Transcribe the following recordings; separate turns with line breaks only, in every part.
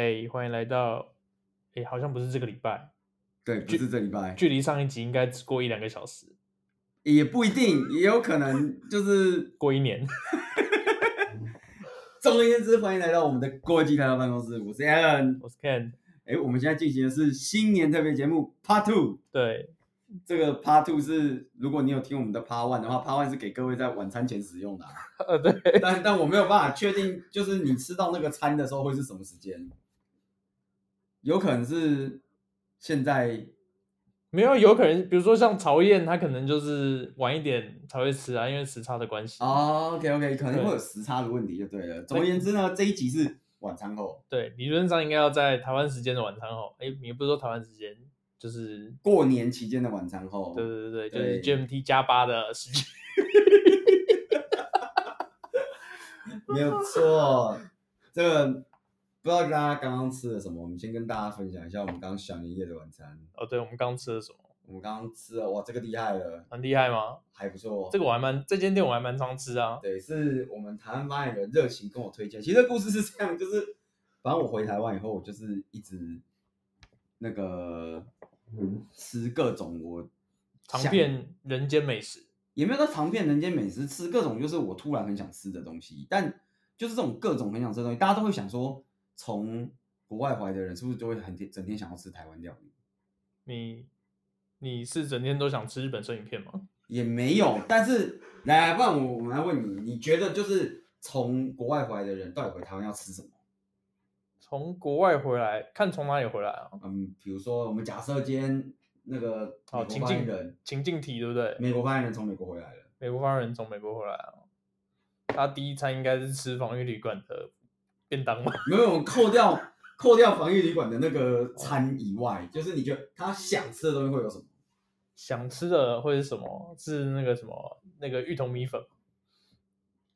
嘿，欢迎来到，哎，好像不是这个礼拜，
对，不是这礼拜，
距离上一集应该只过一两个小时，
也不一定，也有可能就是
过一年。
总而言之，欢迎来到我们的国际台湾办公室，我是 Alan，
我是 Ken，
哎，我们现在进行的是新年特别节目 Part Two，
对。
这个 Part Two 是，如果你有听我们的 Part One 的话，Part One 是给各位在晚餐前使用的，啊。
呃，对。
但但我没有办法确定，就是你吃到那个餐的时候会是什么时间？有可能是现在，
没有，有可能，比如说像曹燕，他可能就是晚一点才会吃啊，因为时差的关系。
哦，OK OK，可能会有时差的问题就对了。对，总而言之呢，这一集是晚餐后。
对，理论上应该要在台湾时间的晚餐后。哎，你不是说台湾时间？就是
过年期间的晚餐后，
对对对对，就是 GMT 加八的时间，
没有错。这个不知道大家刚刚吃了什么，我们先跟大家分享一下我们刚刚小年夜的晚餐。
哦，对，我们刚吃了什么？
我们刚刚吃了，哇，这个厉害了，
很厉害吗？
还不错，
这个我还蛮，这间店我还蛮常吃啊。
对，是我们台湾发言人热情跟我推荐。其实这故事是这样，就是反正我回台湾以后，我就是一直那个。嗯、吃各种我
尝遍人间美食，
也没有说尝遍人间美食，吃各种就是我突然很想吃的东西。但就是这种各种很想吃的东西，大家都会想说，从国外回来的人是不是就会很天整天想要吃台湾料理？
你你是整天都想吃日本生鱼片吗？
也没有，但是来，不然我我们来问你，你觉得就是从国外回来的人到底回台湾要吃什么？
从国外回来，看从哪里回来啊？
嗯，比如说我们假设今天那个哦，情境人
情境题对不对？
美国发言人从美国回来了。
美国发言人从美国回来啊，他第一餐应该是吃防御旅馆的便当吗？
没有，扣掉 扣掉防疫旅馆的那个餐以外，就是你觉得他想吃的东西会有什么？
想吃的会是什么？是那个什么那个芋头米粉？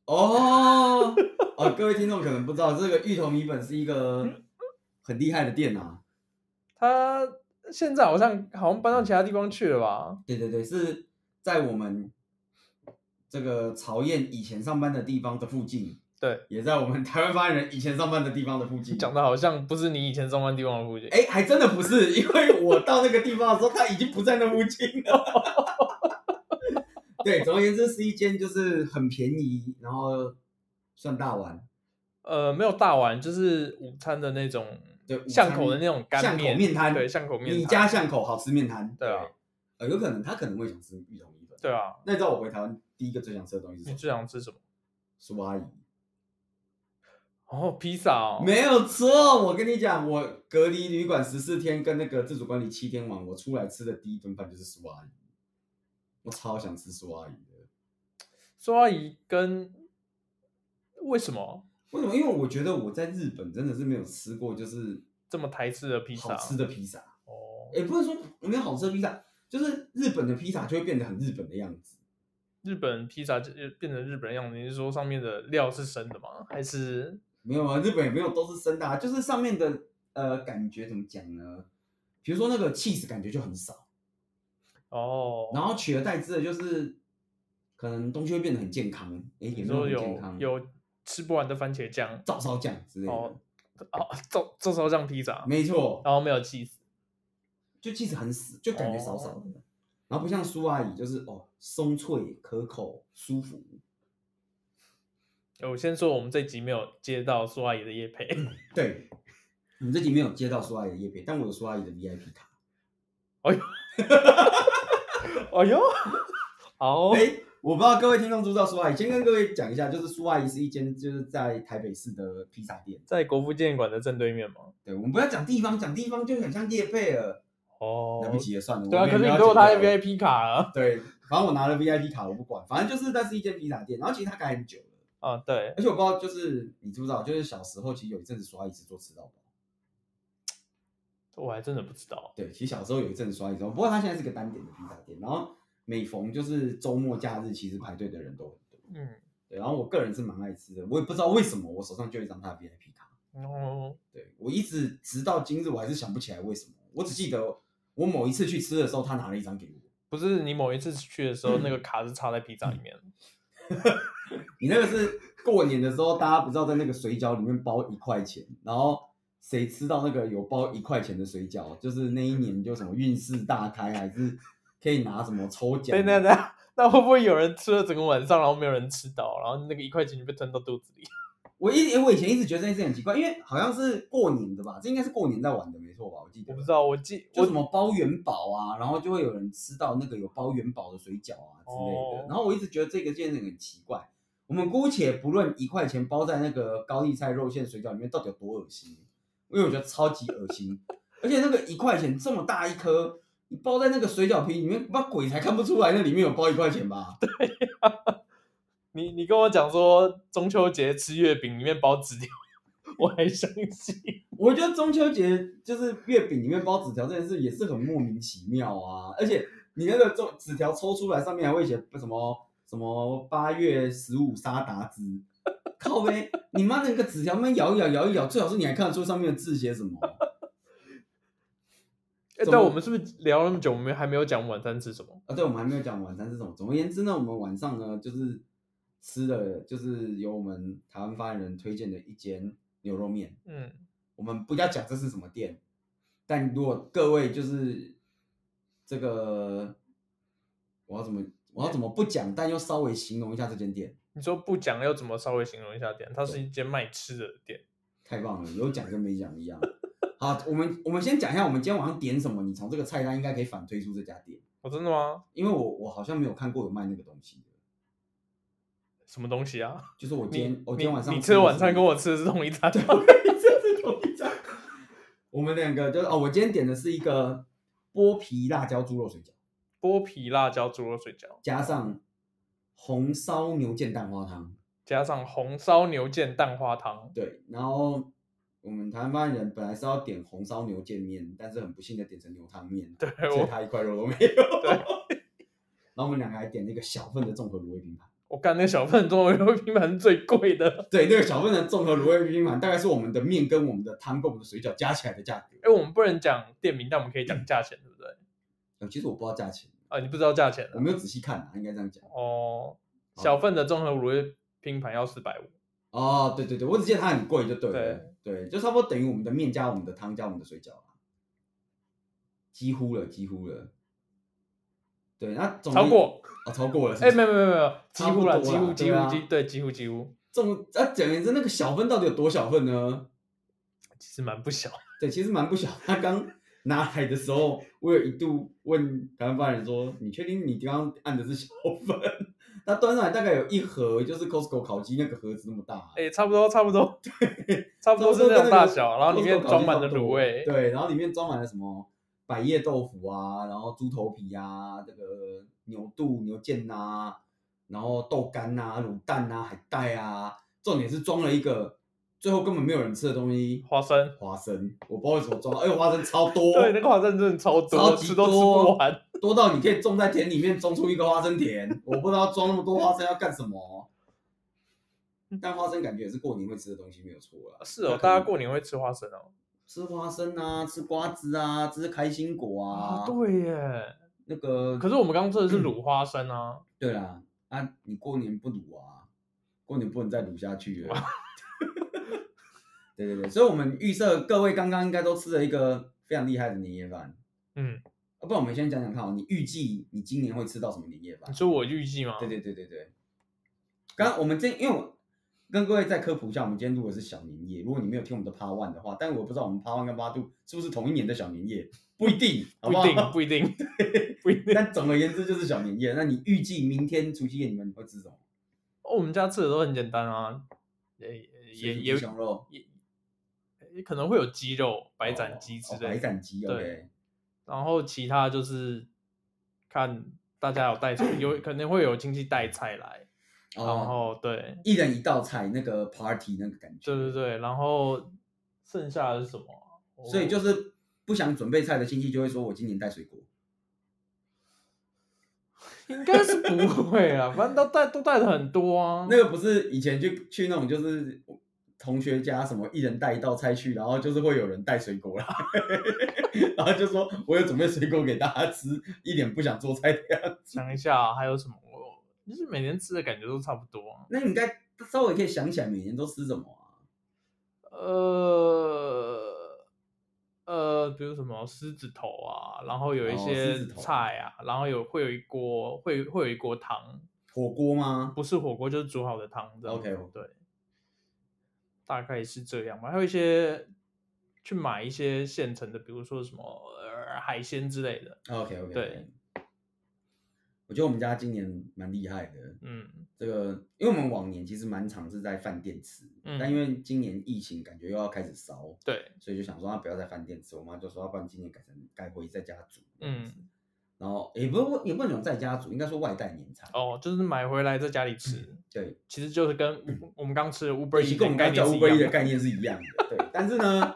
哦。哦，各位听众可能不知道，这个芋头米粉是一个很厉害的店啊。
他现在好像好像搬到其他地方去了吧？
对对对，是在我们这个曹燕以前上班的地方的附近。
对，
也在我们台湾发言人以前上班的地方的附近。
讲的好像不是你以前上班地方的附近。
哎，还真的不是，因为我到那个地方的时候，他已经不在那附近了。对，总而言之是一间就是很便宜，然后。算大碗，
呃，没有大碗，就是午餐的那种，对，巷口的那种干面，巷口面摊，对，巷口面，
你家巷口好吃面摊，
对啊，
呃，有可能他可能会想吃芋头米粉，
对啊，
那你知道我回台湾第一个最想吃的东西是什么？
你最想吃什么？
苏阿姨，
哦，披萨哦，
没有错，我跟你讲，我隔离旅馆十四天，跟那个自主管理七天完，我出来吃的第一顿饭就是苏阿姨，我超想吃苏阿姨的，
苏阿姨跟。为什么？
为什么？因为我觉得我在日本真的是没有吃过，就是
这么台式的披萨，
好吃的披萨
哦。
也不是说没有好吃的披萨，就是日本的披萨就会变得很日本的样子。
日本披萨就变成日本的样子，你是说上面的料是生的吗？还是
没有啊？日本也没有都是生的啊，就是上面的呃感觉怎么讲呢？比如说那个 cheese 感觉就很少
哦，
然后取而代之的就是可能东西会变得很健康，哎，也没有很健康
有。吃不完的番茄酱、
照烧酱之类的
哦，哦，照照烧酱披萨，
没错，
然后没有起司，
就起司很死，就感觉少少的，哦、然后不像苏阿姨，就是哦，松脆可口，舒服。
我先说，我们这集没有接到苏阿姨的业配，
对，我们这集没有接到苏阿姨的叶配，但我有苏阿姨的 VIP 卡。
哎呦，哎呦，好，
哎。我不知道各位听众知不知道苏阿姨，先跟各位讲一下，就是苏阿姨是一间就是在台北市的披萨店，
在国父纪念馆的正对面嘛。
对，我们不要讲地方，讲地方就很像叶配了。哦，来不及了，算了。
对啊，可是你给我他的 VIP 卡啊。
对，反正我拿了 VIP 卡，我不管，反正就是那是一间披萨店，然后其实他开很久了。
啊，对。
而且我不知道，就是你知不知道，就是小时候其实有一阵子苏阿姨是做吃到饱。
我还真的不知道。
对，其实小时候有一阵子苏阿姨做，不过他现在是个单点的披萨店，然后。每逢就是周末假日，其实排队的人都很多。嗯，对。然后我个人是蛮爱吃的，我也不知道为什么我手上就有一张他的 VIP 卡。哦，对，我一直直到今日我还是想不起来为什么。我只记得我某一次去吃的时候，他拿了一张给我。
不是你某一次去的时候，嗯、那个卡是插在披萨里面。
你那个是过年的时候，大家不知道在那个水饺里面包一块钱，然后谁吃到那个有包一块钱的水饺，就是那一年就什么运势大开，还是可以拿什么抽奖？
对对对，那会不会有人吃了整个晚上，然后没有人吃到，然后那个一块钱就被吞到肚子里？
我一我以前一直觉得这件事很奇怪，因为好像是过年的吧，这应该是过年在玩的，没错吧？我记得。
我不知道，我记
就什么包元宝啊，然后就会有人吃到那个有包元宝的水饺啊之类的。哦、然后我一直觉得这个件事很奇怪。我们姑且不论一块钱包在那个高丽菜肉馅水饺里面到底有多恶心，因为我觉得超级恶心。而且那个一块钱这么大一颗，你包在那个水饺皮里面，那鬼才看不出来那里面有包一块钱吧？
对呀、啊。你你跟我讲说中秋节吃月饼里面包纸条，我还相信。
我觉得中秋节就是月饼里面包纸条这件事也是很莫名其妙啊！而且你那个中纸条抽出来，上面还会写什么什么八月十五杀达兹，靠呗！你妈那个纸条，慢咬一咬，咬一咬，最好是你还看得出上面的字写什么。
哎、欸，对，我们是不是聊了那么久，我们还没有讲晚餐吃什么
啊？对，我们还没有讲晚餐吃什么。总而言之呢，我们晚上呢就是。吃的就是由我们台湾发言人推荐的一间牛肉面。嗯，我们不要讲这是什么店，但如果各位就是这个，我要怎么我要怎么不讲，但又稍微形容一下这间店。
你说不讲又怎么稍微形容一下店？它是一间卖吃的店。
太棒了，有讲跟没讲一样。好，我们我们先讲一下我们今天晚上点什么。你从这个菜单应该可以反推出这家店。
哦，真的吗？
因为我我好像没有看过有卖那个东西。
什么东西啊？
就是我今天我今天晚上
你吃的晚餐跟我吃的是同一餐，对，
这 是同一餐。我们两个就是哦，我今天点的是一个剥皮辣椒猪肉水饺，
剥皮辣椒猪肉水饺，
加上红烧牛腱蛋花汤，
加上红烧牛腱蛋花汤。对，
然后我们台湾人本来是要点红烧牛腱面，但是很不幸的点成牛汤面，
对，
所以他一块肉都没有。对，然后我们两个还点了一个小份的综合卤味拼盘。
我干，那个小份的综合卤味拼盘是最贵的。
对，那个小份的综合卤味拼盘大概是我们的面跟我们的汤跟我们的水饺加起来的价格。
哎，我们不能讲店名，但我们可以讲价钱，对不对？
其实我不知道价钱
啊，你不知道价钱？
我没有仔细看啊，应该这样讲。
哦，小份的综合卤味拼盘要四百五。
哦，对对对，我只记得它很贵，就对了。对，对，就差不多等于我们的面加我们的汤加我们的水饺，几乎了，几乎了。对，那总
超过
啊，超过了。
哎，没有没有没有，几乎了，几乎几乎几对，几乎几乎。
总啊，简言之，那个小份到底有多小份呢？
其实蛮不小。
对，其实蛮不小。他刚拿来的时候，我有一度问台湾发言人说：“你确定你刚刚按的是小份？” 他端上来大概有一盒，就是 Costco 烤鸡那个盒子那么大。
哎，差不多，差不多，对，差不多是那种大小，然后里面装满了卤味。
对，然后里面装满了什么？百叶豆腐啊，然后猪头皮啊，这个牛肚、牛腱啊，然后豆干啊、卤蛋啊、海带啊，重点是装了一个最后根本没有人吃的东西——
花生。
花生，我不知道为什么装，哎呦，花生超多。
对，那个花生真的超多，
超级多，
吃都吃不完，
多到你可以种在田里面种出一个花生田。我不知道装那么多花生要干什么，但花生感觉也是过年会吃的东西，没有错啊。
是哦，大家过年会吃花生哦。
吃花生啊，吃瓜子啊，吃开心果啊。
啊对耶，
那个。可
是我们刚刚吃的是卤花生啊。
嗯、对啦，啊，你过年不卤啊？过年不能再卤下去了。对对对，所以我们预设各位刚刚应该都吃了一个非常厉害的年夜饭。嗯。啊，不然我们先讲讲看哦，你预计你今年会吃到什么年夜饭？
你说我预计吗？
对对对对对。刚刚我们这因为我。跟各位再科普一下，我们今天录的是小年夜。如果你没有听我们的 Part One 的话，但是我不知道我们 Part One 跟 Part Two 是不是同一年的小年夜，不一定，
不一定，不一定，不一定。
但总而言之就是小年夜。那你预计明天除夕夜你们会吃什么？
哦，我们家吃的都很简单啊，也也也
熊肉，也
也可能会有鸡肉、白斩鸡之类的。
白斩鸡。
对。然后其他就是看大家有带菜，有可能会有亲戚带菜来。然后对，
一人一道菜，那个 party 那个感觉。
对对对，然后剩下的是什么？
所以就是不想准备菜的亲戚就会说：“我今年带水果。”
应该是不会啊，反正都带都带的很多啊。
那个不是以前就去那种就是同学家什么一人带一道菜去，然后就是会有人带水果来，然后就说我有准备水果给大家吃，一点不想做菜的样子。
想一下还有什么？其实每年吃的感觉都差不多啊。
那你应该稍微可以想起来每年都吃什么啊？
呃，比如什么狮子头啊，然后有一些菜啊，哦、然后有会有一锅会会有一锅汤，
火锅吗？
不是火锅，就是煮好的汤。
OK，
对，大概是这样吧。还有一些去买一些现成的，比如说什么、呃、海鲜之类的。
OK OK，
对。
我觉得我们家今年蛮厉害的，嗯，这个因为我们往年其实蛮常是在饭店吃，嗯，但因为今年疫情感觉又要开始烧，
对，
所以就想说，那不要在饭店吃，我妈就说，要不然今年改成改回在家煮，嗯，然后也不也不能讲在家煮，应该说外带年菜，
哦，就是买回来在家里吃，
嗯、对，
其实就是跟我们刚吃的 Uber Eats
跟我们刚叫 Uber Eats 的概念是一样的，对，但是呢，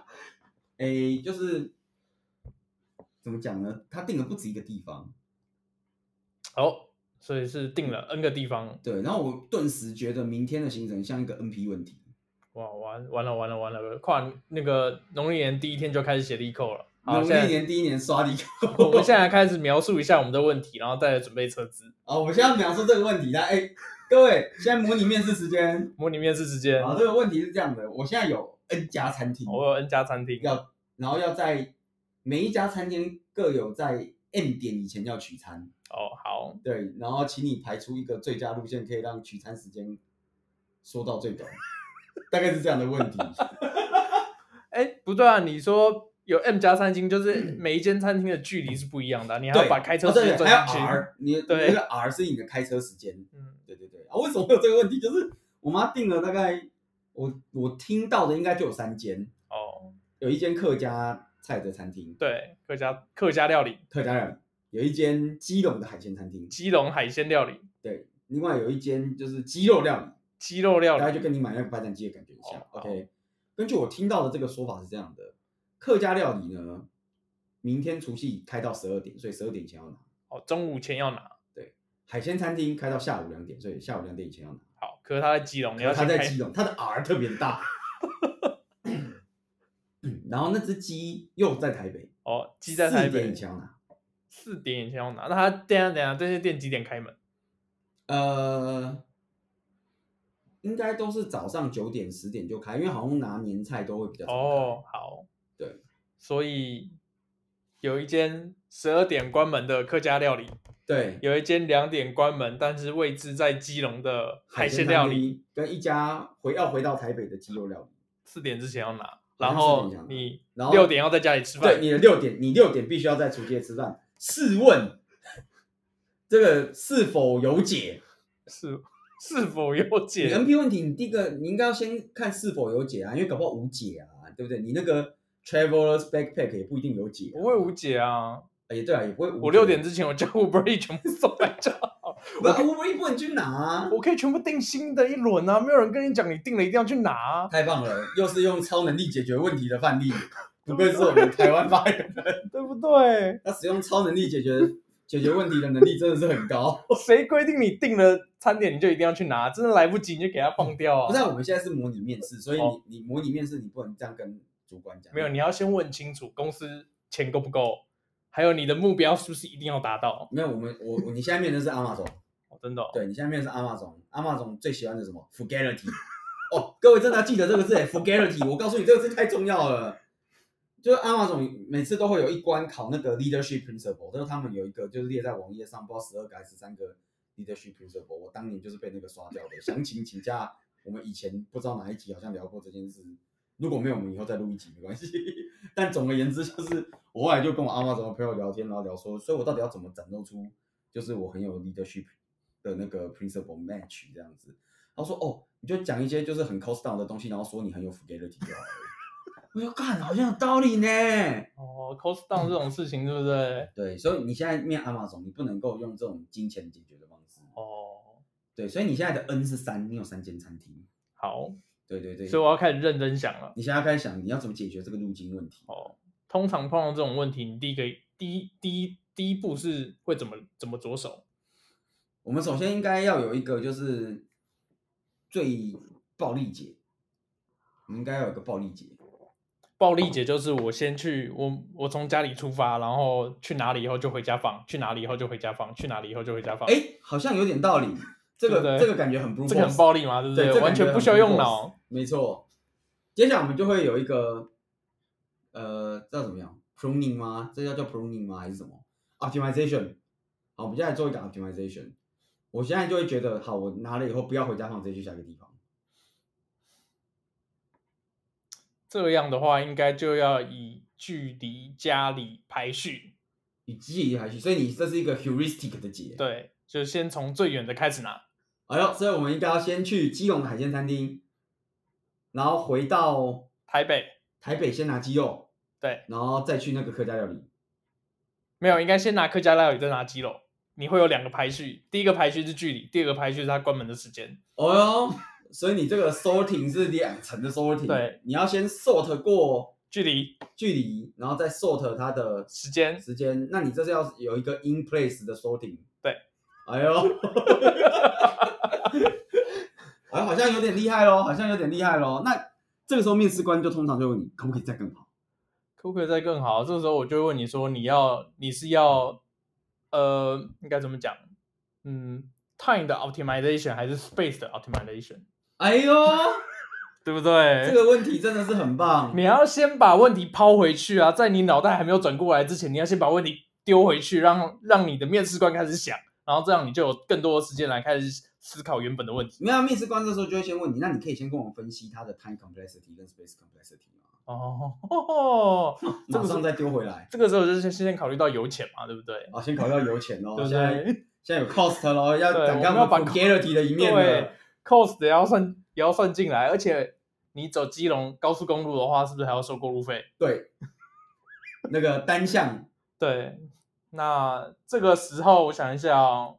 哎，就是怎么讲呢？他订了不止一个地方。
哦，所以是定了 N 个地方。
对，然后我顿时觉得明天的行程像一个 NP 问题。
哇，完完了完了完了！跨那个农历年第一天就开始写力扣了。
农历年第一年刷力
扣。我们现在开始描述一下我们的问题，然后再来准备车资。
好，我们现在描述这个问题。来，哎，各位，现在模拟面试时间。
模拟面试时间。
好，这个问题是这样的，我现在有 N 家餐厅。
我有 N 家餐厅。
要，然后要在每一家餐厅各有在 N 点以前要取餐。
哦，好，
对，然后请你排出一个最佳路线，可以让取餐时间缩到最短，大概是这样的问题。
哎，不对啊，你说有 M 加餐厅，就是每一间餐厅的距离是不一样的，你还要把开车时间算进去。
R，你对，那个 R 是你的开车时间。嗯，对对对。啊，为什么会有这个问题？就是我妈订了大概，我我听到的应该就有三间。哦，有一间客家菜的餐厅，
对，客家客家料理，
客家料理。有一间基隆的海鲜餐厅，
基隆海鲜料理。
对，另外有一间就是鸡肉料理，
鸡肉料理，
大概就跟你买那个白斩鸡的感觉像。哦、OK，根据我听到的这个说法是这样的：客家料理呢，明天除夕开到十二点，所以十二点以前要拿。
哦，中午前要拿。
对，海鲜餐厅开到下午两点，所以下午两点以前要拿。
好，可是他在基隆，你要
他在基隆，他的 R 特别大。然后那只鸡又在台北。
哦，鸡在台北，
四点以前要拿。
四点以前要拿，那他等下等下这些店几点开门？
呃，应该都是早上九点十点就开，因为好像拿年菜都会比较早。
哦，好，
对，
所以有一间十二点关门的客家料理，
对，
有一间两点关门，但是位置在基隆的海鲜料理，
跟一家回要回到台北的鸡肉料理，
四点之前要拿，然后你然后六点要在家里吃饭，
对，你的六点，你六点必须要在厨街吃饭。试问，这个是否有解？
是是否有解
？NP 问题，你第一个你应该要先看是否有解啊，因为搞不好无解啊，对不对？你那个 Travelers Backpack 也不一定有解，
不会无解啊。
也对啊，也不会。
我六点之前我叫 Uber Eats 全部送来家。
我 Uber Eats 不能去拿，
我可以全部订新的一轮啊，没有人跟你讲你订了一定要去拿。
啊太棒了，又是用超能力解决问题的范例。不愧是我们台湾发言人，
对不对？
他使用超能力解决 解决问题的能力真的是很高。
谁规定你订了餐点你就一定要去拿？真的来不及你就给他放掉啊！
不是，我们现在是模拟面试，所以你、哦、你模拟面试你不能这样跟主管讲。
没有，你要先问清楚公司钱够不够，还有你的目标是不是一定要达到？
没有，我们我你现在面的是 Amazon，
哦，真的、哦？
对，你现在面的是 Amazon，Amazon 最喜欢的什么？Frugality。哦，各位真的要记得这个字，Frugality。我告诉你，这个字太重要了。就是阿玛总每次都会有一关考那个 leadership principle，就是他们有一个就是列在网页上，不知道十二个还是十三个 leadership principle。我当年就是被那个刷掉的。详情请假，我们以前不知道哪一集好像聊过这件事，如果没有，我们以后再录一集没关系。但总而言之，就是我后来就跟我阿玛总的朋友聊天，然后聊说，所以我到底要怎么展露出就是我很有 leadership 的那个 principle match 这样子。然后说哦，你就讲一些就是很 cost down 的东西，然后说你很有 frugality 就好了。我就干好像有道理呢。
哦，cost down 这种事情，对不对？
对，所以你现在面 Amazon，你不能够用这种金钱解决的方式。哦，对，所以你现在的 N 是三，你有三间餐厅。
好，
对对对。
所以我要开始认真想了。
你现在要开始想，你要怎么解决这个路径问题？
哦，通常碰到这种问题，你第一个第一第一第一步是会怎么怎么着手？
我们首先应该要有一个就是最暴力解，我们应该要有一个暴力解。
暴力解就是我先去，我我从家里出发，然后去哪里以后就回家放，去哪里以后就回家放，去哪里以后就回家放。
哎，好像有点道理，这个这个感觉很不，这
个很暴力嘛，对不对？对完全不需要用脑。
没错，接下来我们就会有一个，呃，叫怎么样？pruning 吗？这叫叫 pruning 吗？还是什么 optimization？好，我们现在做一个 optimization。我现在就会觉得，好，我拿了以后不要回家放，直接去下一个地方。
这样的话，应该就要以距离家里排序，
以距离排序。所以你这是一个 heuristic 的解。
对，就先从最远的开始拿。
哎呦，所以我们应该要先去基隆海鲜餐厅，然后回到
台北，
台北先拿鸡肉，
对，
然后再去那个客家料理。
没有，应该先拿客家料理，再拿鸡肉。你会有两个排序，第一个排序是距离，第二个排序是它关门的时间。
哦哟，所以你这个 sorting 是两层的 sorting。
对，
你要先 sort 过
距离，
距离，然后再 sort 它的
时间，
时间。那你这是要有一个 in place 的 sorting。
对，
哎呦。哎，好像有点厉害喽，好像有点厉害喽。那这个时候面试官就通常就问你，可不可以再更好？
可不可以再更好？这个时候我就会问你说，你要你是要呃，应该怎么讲？嗯，time 的 optimization 还是 space 的 optimization？
哎呦，
对不对？
这个问题真的是很棒。
你要先把问题抛回去啊，在你脑袋还没有转过来之前，你要先把问题丢回去，让让你的面试官开始想，然后这样你就有更多的时间来开始。思考原本的问题。没有
面试官这时候就会先问你，那你可以先跟我分析它的 time complexity 跟 space complexity 吗？
哦，
马上再丢回来。
这个时候就是先先考虑到油钱嘛，对不对？
啊，先考虑到油钱哦。
对不对？
现在有 cost 咯，要
我们要把
quality 的一面
对 cost 也要算也要算进来，而且你走基隆高速公路的话，是不是还要收过路费？
对，那个单向。
对，那这个时候我想一下哦。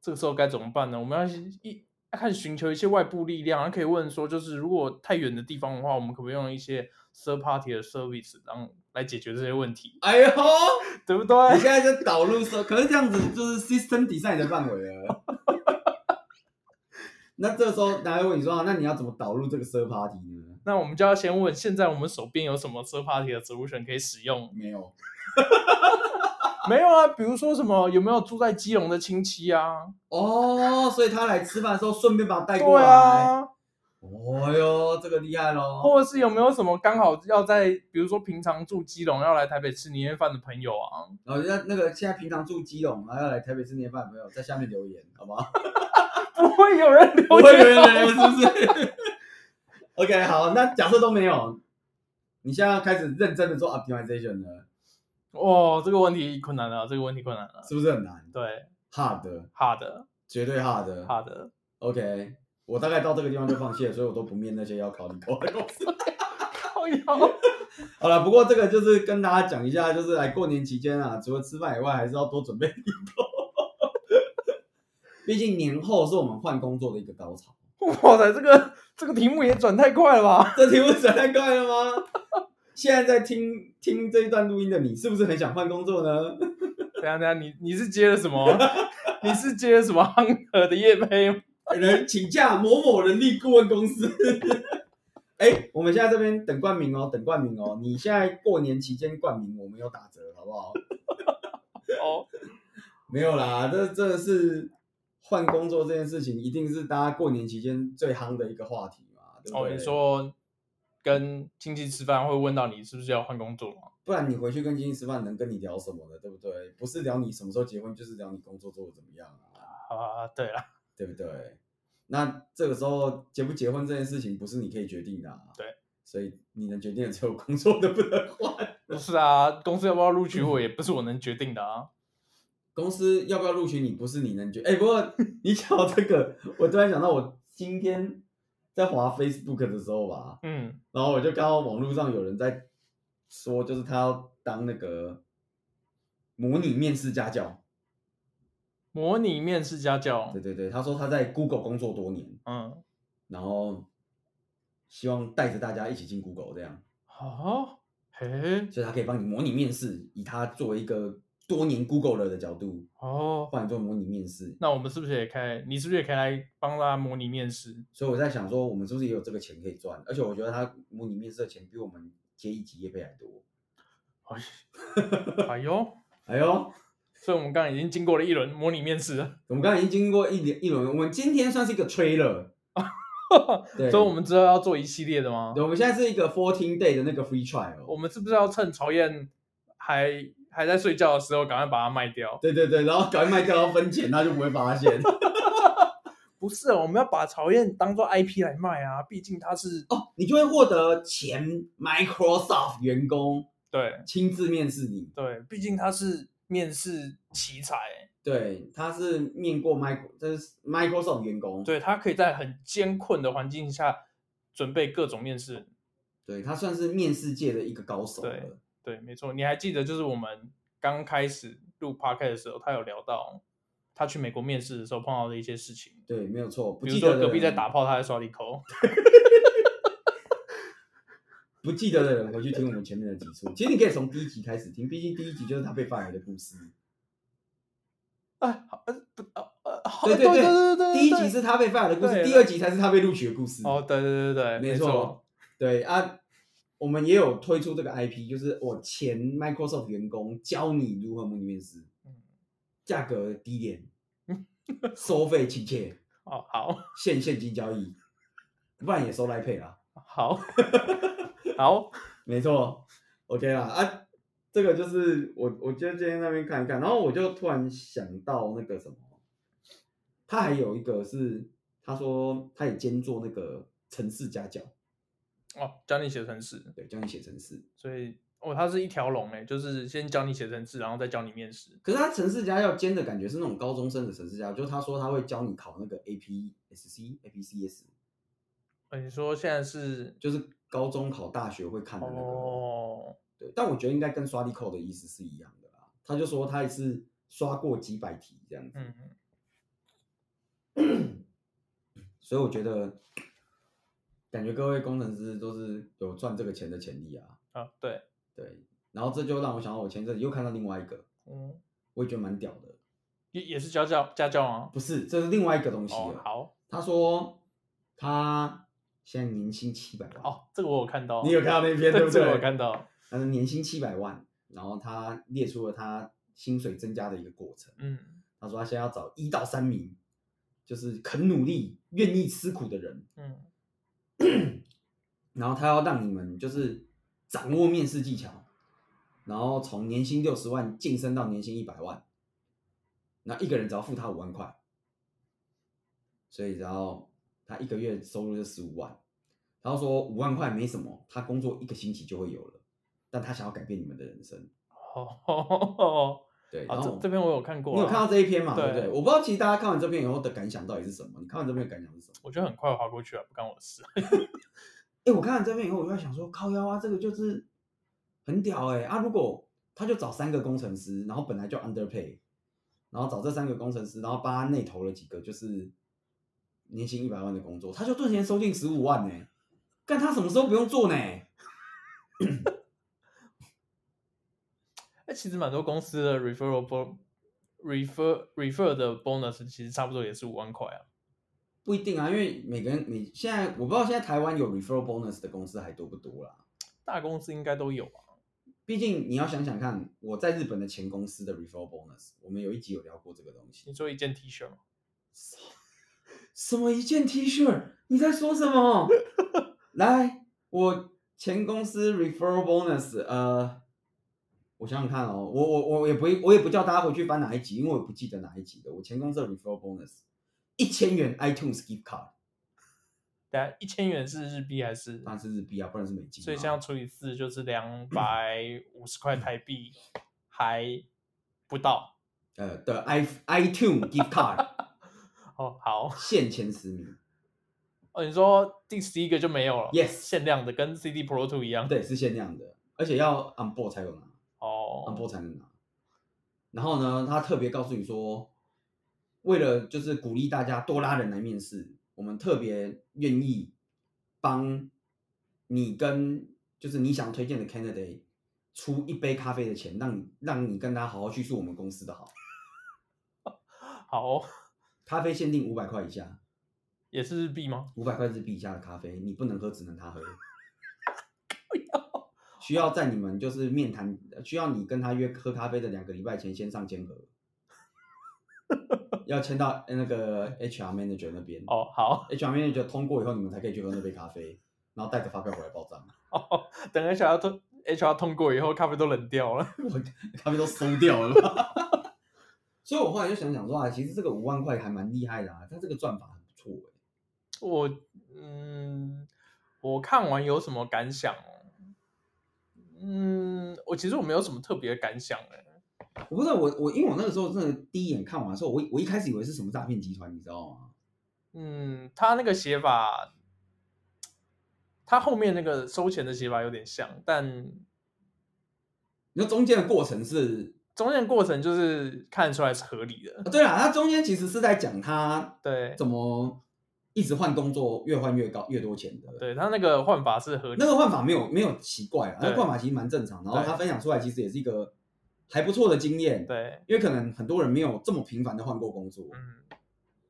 这个时候该怎么办呢？我们要一开始寻求一些外部力量，可以问说，就是如果太远的地方的话，我们可不可以用一些 third party 的 service，然后来解决这些问题？
哎呦，
对不对？
你现在就导入说，可是这样子就是 system design 的范围了。那这个时候，大家问你说，那你要怎么导入这个 third party 呢？
那我们就要先问，现在我们手边有什么 third party 的 solution 可以使用？
没有。
没有啊，比如说什么有没有住在基隆的亲戚啊？
哦，所以他来吃饭的时候顺便把他带过来。
啊、
哦哟，这个厉害咯。
或者是有没有什么刚好要在，比如说平常住基隆要来台北吃年夜饭的朋友啊？
然后那那个现在平常住基隆然后要来台北吃年夜饭的朋友，在下面留言好不好？
不会有人留言，
不会有人留言，是不是？OK，好，那假设都没有，你现在要开始认真的做 optimization 了。
哦，这个问题困难了，这个问题困难了，
是不是很难？
对
，hard，hard，绝对 hard，hard。OK，我大概到这个地方就放弃了，所以我都不面那些要考你过的公司。
好
了，不过这个就是跟大家讲一下，就是来过年期间啊，除了吃饭以外，还是要多准备礼物。毕竟年后是我们换工作的一个高潮。
哇塞，这个这个题目也转太快了吧？
这题目转太快了吗？现在在听听这一段录音的你，是不是很想换工作呢？
等下等下，你你是接了什么？你是接了什么 Hunter 的业配？
人请假某某人力顾问公司。哎、欸，我们现在这边等冠名哦，等冠名哦。你现在过年期间冠名，我们有打折，好不好？
哦，
没有啦，这这是换工作这件事情，一定是大家过年期间最夯的一个话题嘛，对不对？
哦，你说。跟亲戚吃饭会问到你是不是要换工作吗？
不然你回去跟亲戚吃饭能跟你聊什么呢？对不对？不是聊你什么时候结婚，就是聊你工作做的怎么样啊？
啊，对啊，
对不对？那这个时候结不结婚这件事情不是你可以决定的啊。
对，
所以你能决定的只有工作能不能换。
不是啊，公司要不要录取我也不是我能决定的啊。
公司要不要录取你不是你能决定。哎，不过你讲到这个，我突然想到我今天。在滑 Facebook 的时候吧，
嗯，
然后我就刚好网络上有人在说，就是他要当那个模拟面试家教，
模拟面试家教，
对对对，他说他在 Google 工作多年，
嗯，
然后希望带着大家一起进 Google 这样，
哦，嘿，
所以他可以帮你模拟面试，以他作为一个。多年 Google 的角度
哦，
帮你做模拟面试。
那我们是不是也可以？你是不是也可以来帮他模拟面试？
所以我在想说，我们是不是也有这个钱可以赚？而且我觉得他模拟面试的钱比我们接一集业配还多。
哎呦，
哎呦！
所以我们刚刚已经经过了一轮模拟面试了。
我们刚刚已经经过一轮一轮，我们今天算是一个 trailer。对，
所以我们之后要做一系列的吗？
对，我们现在是一个 fourteen day 的那个 free trial。
我们是不是要趁曹燕？还还在睡觉的时候，赶快把它卖掉。
对对对，然后赶快卖掉要分钱，他就不会发现。
不是，我们要把曹燕当做 IP 来卖啊，毕竟他是
哦，你就会获得前 Microsoft 员工
对
亲自面试你。
对，毕竟他是面试奇才。
对，他是面过 Micro，这是 Microsoft 员工。
对，他可以在很艰困的环境下准备各种面试。
对，他算是面试界的一个高手。
对，对，没错。你还记得，就是我们刚开始录 Podcast 的时候，他有聊到他去美国面试的时候碰到的一些事情。
对，没有错。
比如说隔壁在打炮，他在刷利口。
不记得的人回去听我们前面的几处。其实你可以从第一集开始听，毕竟第一集就是他被 fire 的故事。
啊，呃不呃呃，
对对对对对，第一集是他被 fire 的故事，第二集才是他被录取的故事。
哦，对对对对，
没错，对啊，我们也有推出这个 IP，就是我前 Microsoft 员工教你如何模拟面试，价格低廉，收费亲切，
哦好，
现现金交易，不然也收 Pay 啦，
好，好，
没错，OK 啦啊。这个就是我，我就今天那边看一看，然后我就突然想到那个什么，他还有一个是，他说他也兼做那个城市家教，
哦，教你写程式，
对，教你写程式，
所以哦，他是一条龙哎，就是先教你写程式，然后再教你面试。
可是他程式家要兼的感觉是那种高中生的程式家教，就他说他会教你考那个 APSC、APCS。
哦，你说现在是
就是高中考大学会看的那个。
哦。
对，但我觉得应该跟刷力扣的意思是一样的啦。他就说他也是刷过几百题这样子，嗯、所以我觉得感觉各位工程师都是有赚这个钱的潜力啊。
啊，对
对，然后这就让我想到我前阵子又看到另外一个，嗯，我也觉得蛮屌的，
也也是家教家教啊？
不是，这是另外一个东西。
哦、好，
他说他现在年薪七百万。
哦，这个我有看到，
你有看到那篇对不对？
这个我有看到。
他的年薪七百万，然后他列出了他薪水增加的一个过程。嗯，他说他现在要找一到三名，就是肯努力、愿意吃苦的人。嗯，然后他要让你们就是掌握面试技巧，然后从年薪六十万晋升到年薪一百万，那一个人只要付他五万块，所以只要他一个月收入就十五万。他说五万块没什么，他工作一个星期就会有了。但他想要改变你们的人生，
哦，
对，
然后这边我有看过，
你有看到这一篇嘛？对不对？我不知道其实大家看完这篇以后的感想到底是什么？你看完这篇的感想是什么？
我觉得很快划过去了，不干我的事。
哎，我看完这篇以后，我就在想说，靠腰啊，这个就是很屌哎啊！如果他就找三个工程师，然后本来就 underpay，然后找这三个工程师，然后帮他内投了几个就是年薪一百万的工作，他就顿时收进十五万呢。干他什么时候不用做呢？
哎，其实蛮多公司的 referral bon refer refer 的 bonus 其实差不多也是五万块啊。
不一定啊，因为每个人你现在我不知道现在台湾有 referral bonus 的公司还多不多啦。
大公司应该都有啊。
毕竟你要想想看，我在日本的前公司的 referral bonus，我们有一集有聊过这个东西。
你说一件 T 恤吗？
什么一件 T 恤？你在说什么？来，我前公司 referral bonus，呃。我想想看哦，我我我也不我也不叫大家回去翻哪一集，因为我不记得哪一集的。我前公司的 referral bonus 一千元 iTunes gift card，
等下一千元是日币还是？
当然是日币啊，不然是美金。
所以这样除以四就是两 百五十块台币，还不到。
呃的 i iTunes gift card，
哦好，
限前十名。
哦，你说第十一个就没有了
？Yes，
限量的，跟 CD Pro Two 一样。
对，是限量的，而且要 on board 才有拿。波才能拿。然后呢，他特别告诉你说，为了就是鼓励大家多拉人来面试，我们特别愿意帮你跟就是你想推荐的 candidate 出一杯咖啡的钱，让你让你跟他好好叙述我们公司的好。
好，
咖啡限定五百块以下，
也是日币吗？
五百块日币以下的咖啡，你不能喝，只能他喝。需要在你们就是面谈，需要你跟他约喝咖啡的两个礼拜前先上签合，要签到那个 HR manager 那边。
哦，好
，HR manager 通过以后，你们才可以去喝那杯咖啡，然后带着发票回来报账。
哦，等 HR 通 HR 通过以后，咖啡都冷掉了，我
咖啡都馊掉了。所以我后来就想想说啊，其实这个五万块还蛮厉害的啊，他这个赚法很不错哎。
我嗯，我看完有什么感想？嗯，我其实我没有什么特别的感想哎。
我不知道，我我因为我那个时候真的第一眼看完的时候，我我一开始以为是什么诈骗集团，你知道吗？
嗯，他那个写法，他后面那个收钱的写法有点像，但
你说中间的过程是
中间的过程就是看得出来是合理的。
对啊，他中间其实是在讲他
对
怎么一直换工作，越换越高，越多钱的。
对，他那个换法是合理，
那个换法没有没有奇怪啊，那个换法其实蛮正常。然后他分享出来，其实也是一个还不错的经验。
对，
因为可能很多人没有这么频繁的换过工作。
嗯，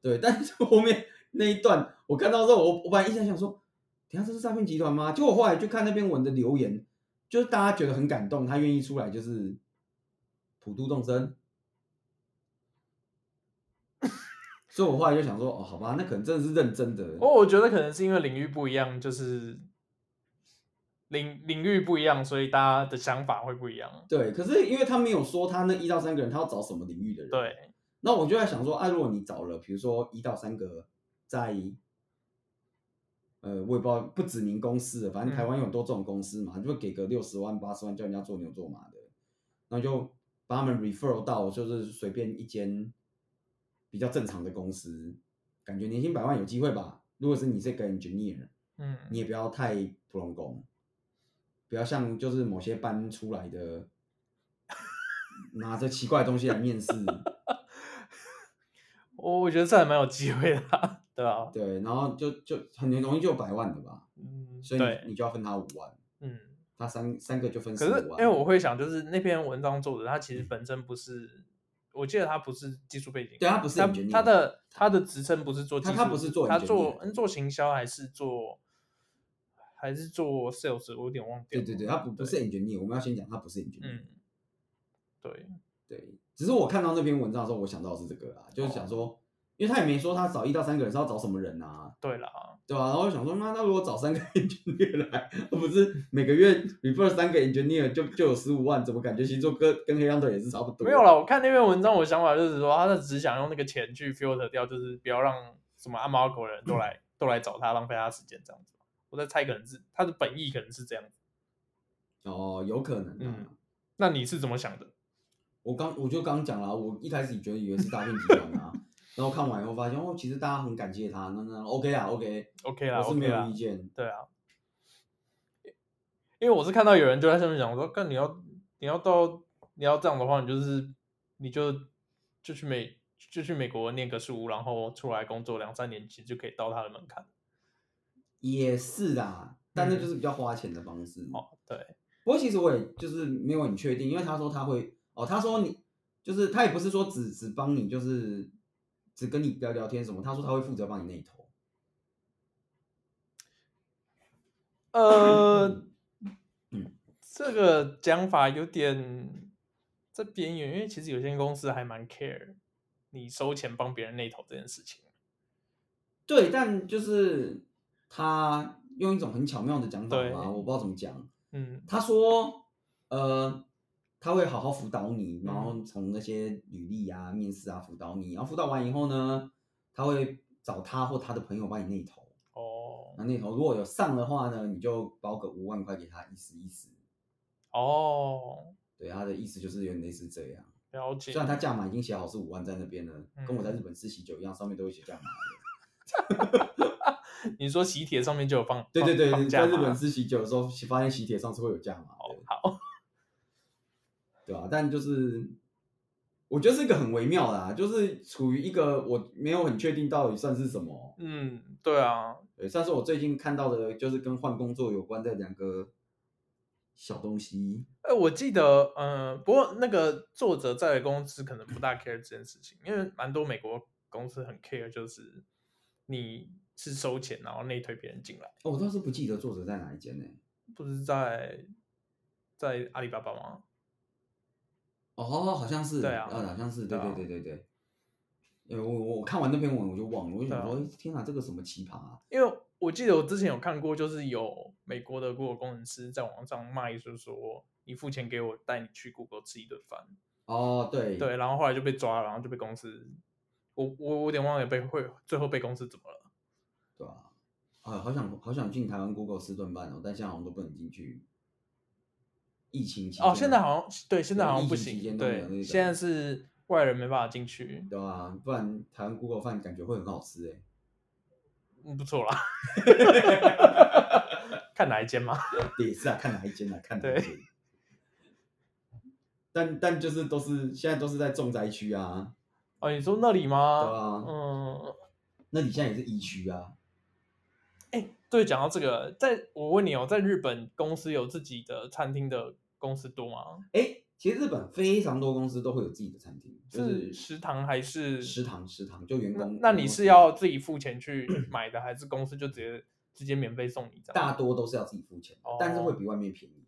对，但是后面。那一段我看到之后，我我本来一直想说，等下这是诈骗集团吗？结果我后来就看那篇文的留言，就是大家觉得很感动，他愿意出来就是普度众生，所以我后来就想说，哦，好吧，那可能真的是认真的。
哦，我觉得可能是因为领域不一样，就是领领域不一样，所以大家的想法会不一样。
对，可是因为他没有说他那一到三个人他要找什么领域的人。
对，
那我就在想说，啊，如果你找了，比如说一到三个。在，呃，我也不知道，不止您公司的，反正台湾有很多这种公司嘛，嗯、就给个六十万、八十万叫人家做牛做马的，然后就把他们 refer 到就是随便一间比较正常的公司，感觉年薪百万有机会吧？如果是你这个 engineer，
嗯，
你也不要太普通工，不要像就是某些班出来的拿着奇怪的东西来面试，
我我觉得这还蛮有机会的、啊。对啊，
对，然后就就很容易就有百万的吧，
嗯，
所以你你就要分他五万，
嗯，
他三三个就分四万。可是
因为我会想，就是那篇文章作者他其实本身不是，嗯、我记得他不是技术背景，
对他不是
他他的他的职称不是做技术，
他他不是做
他做嗯做行销还是做还是做 sales，我有点忘掉。
对对对，他不不是 engineer，我们要先讲他不是 engineer。
嗯，对
对，只是我看到那篇文章的时候，我想到的是这个啊，就是想说。哦因为他也没说他找一到三个人是要找什么人啊？
对了，
对吧？然后我想说，那那如果找三个 engineer 来，不是每个月 refer 三个 engineer 就就有十五万？怎么感觉其实做跟跟黑羊腿也是差不多？
没有了，我看那篇文章，我想法就是说，他是只想用那个钱去 filter 掉，就是不要让什么阿猫阿狗的人都来、嗯、都来找他，浪费他时间这样子。我在猜，可能是他的本意可能是这样子。
哦，有可能、啊。
嗯，那你是怎么想的？
我刚我就刚讲了，我一开始觉得以为是诈骗集团啊。然后看完以后发现哦，其实大家很感谢他，那那 OK 啊，OK
OK 啦，
我是没有意见。
对啊，因为我是看到有人就在上面讲，我说，看你要你要到你要这样的话，你就是你就就去美就去美国念个书，然后出来工作两三年，其实就可以到他的门槛。
也是啊，但那就是比较花钱的方式。
哦、嗯，对。
不过其实我也就是没有很确定，因为他说他会哦，他说你就是他也不是说只只帮你就是。只跟你聊聊天什么？他说他会负责帮你内投。
呃，嗯，这个讲法有点在边缘，因为其实有些公司还蛮 care 你收钱帮别人内投这件事情。
对，但就是他用一种很巧妙的讲法嘛，我不知道怎么讲。嗯，他说，呃。他会好好辅导你，然后从那些履历啊、面试啊辅导你，然后辅导完以后呢，他会找他或他的朋友帮你内投。哦，那内投如果有上的话呢，你就包个五万块给他，意思意思。
哦，
对，他的意思就是有点类似这样。
了解。
虽然他价码已经写好是五万在那边了，嗯、跟我在日本吃喜酒一样，上面都会写价码。
你说喜帖上面就有放？
对对对，在日本吃喜酒的时候，发现喜帖上是会有价码。
哦，好。
对啊，但就是我觉得是一个很微妙的啊，就是处于一个我没有很确定到底算是什么。
嗯，对啊，
对，算是我最近看到的，就是跟换工作有关的两个小东西。
哎、欸，我记得，嗯、呃，不过那个作者在的公司可能不大 care 这件事情，因为蛮多美国公司很 care，就是你是收钱然后内推别人进来。
哦，我倒是不记得作者在哪一间呢？
不是在在阿里巴巴吗？
哦，好像是，
对啊，
好像是，对对对对对。我我看完那篇文我就忘了，我就想说，天哪，这个什么奇葩啊！
因为我我记得我之前有看过，就是有美国的 Google 工程师在网上卖，就是说你付钱给我，带你去 Google 吃一顿饭。
哦，对
对，然后后来就被抓了，然后就被公司，我我我有点忘了被会最后被公司怎么了？
对啊，啊，好想好想进台湾 Google 吃顿饭哦，但现在好像都不能进去。疫情期间
哦，现在好像对，现在好像不行，对，现在是外人没办法进去，
对啊，不然台湾 Google 饭感觉会很好吃哎。
嗯，不错啦，看哪一间嘛？
也是啊，看哪一间啊，看哪一间。但但就是都是现在都是在重灾区啊。
哦，你说那里吗？
对啊，嗯，那你现在也是疫区啊。
对，讲到这个，在我问你哦，在日本公司有自己的餐厅的公司多吗？
哎、欸，其实日本非常多公司都会有自己的餐厅。
就是食堂还是
食堂？食堂就员工。
那你是要自己付钱去 买的，还是公司就直接直接免费送你？
大多都是要自己付钱，哦，但是会比外面便宜。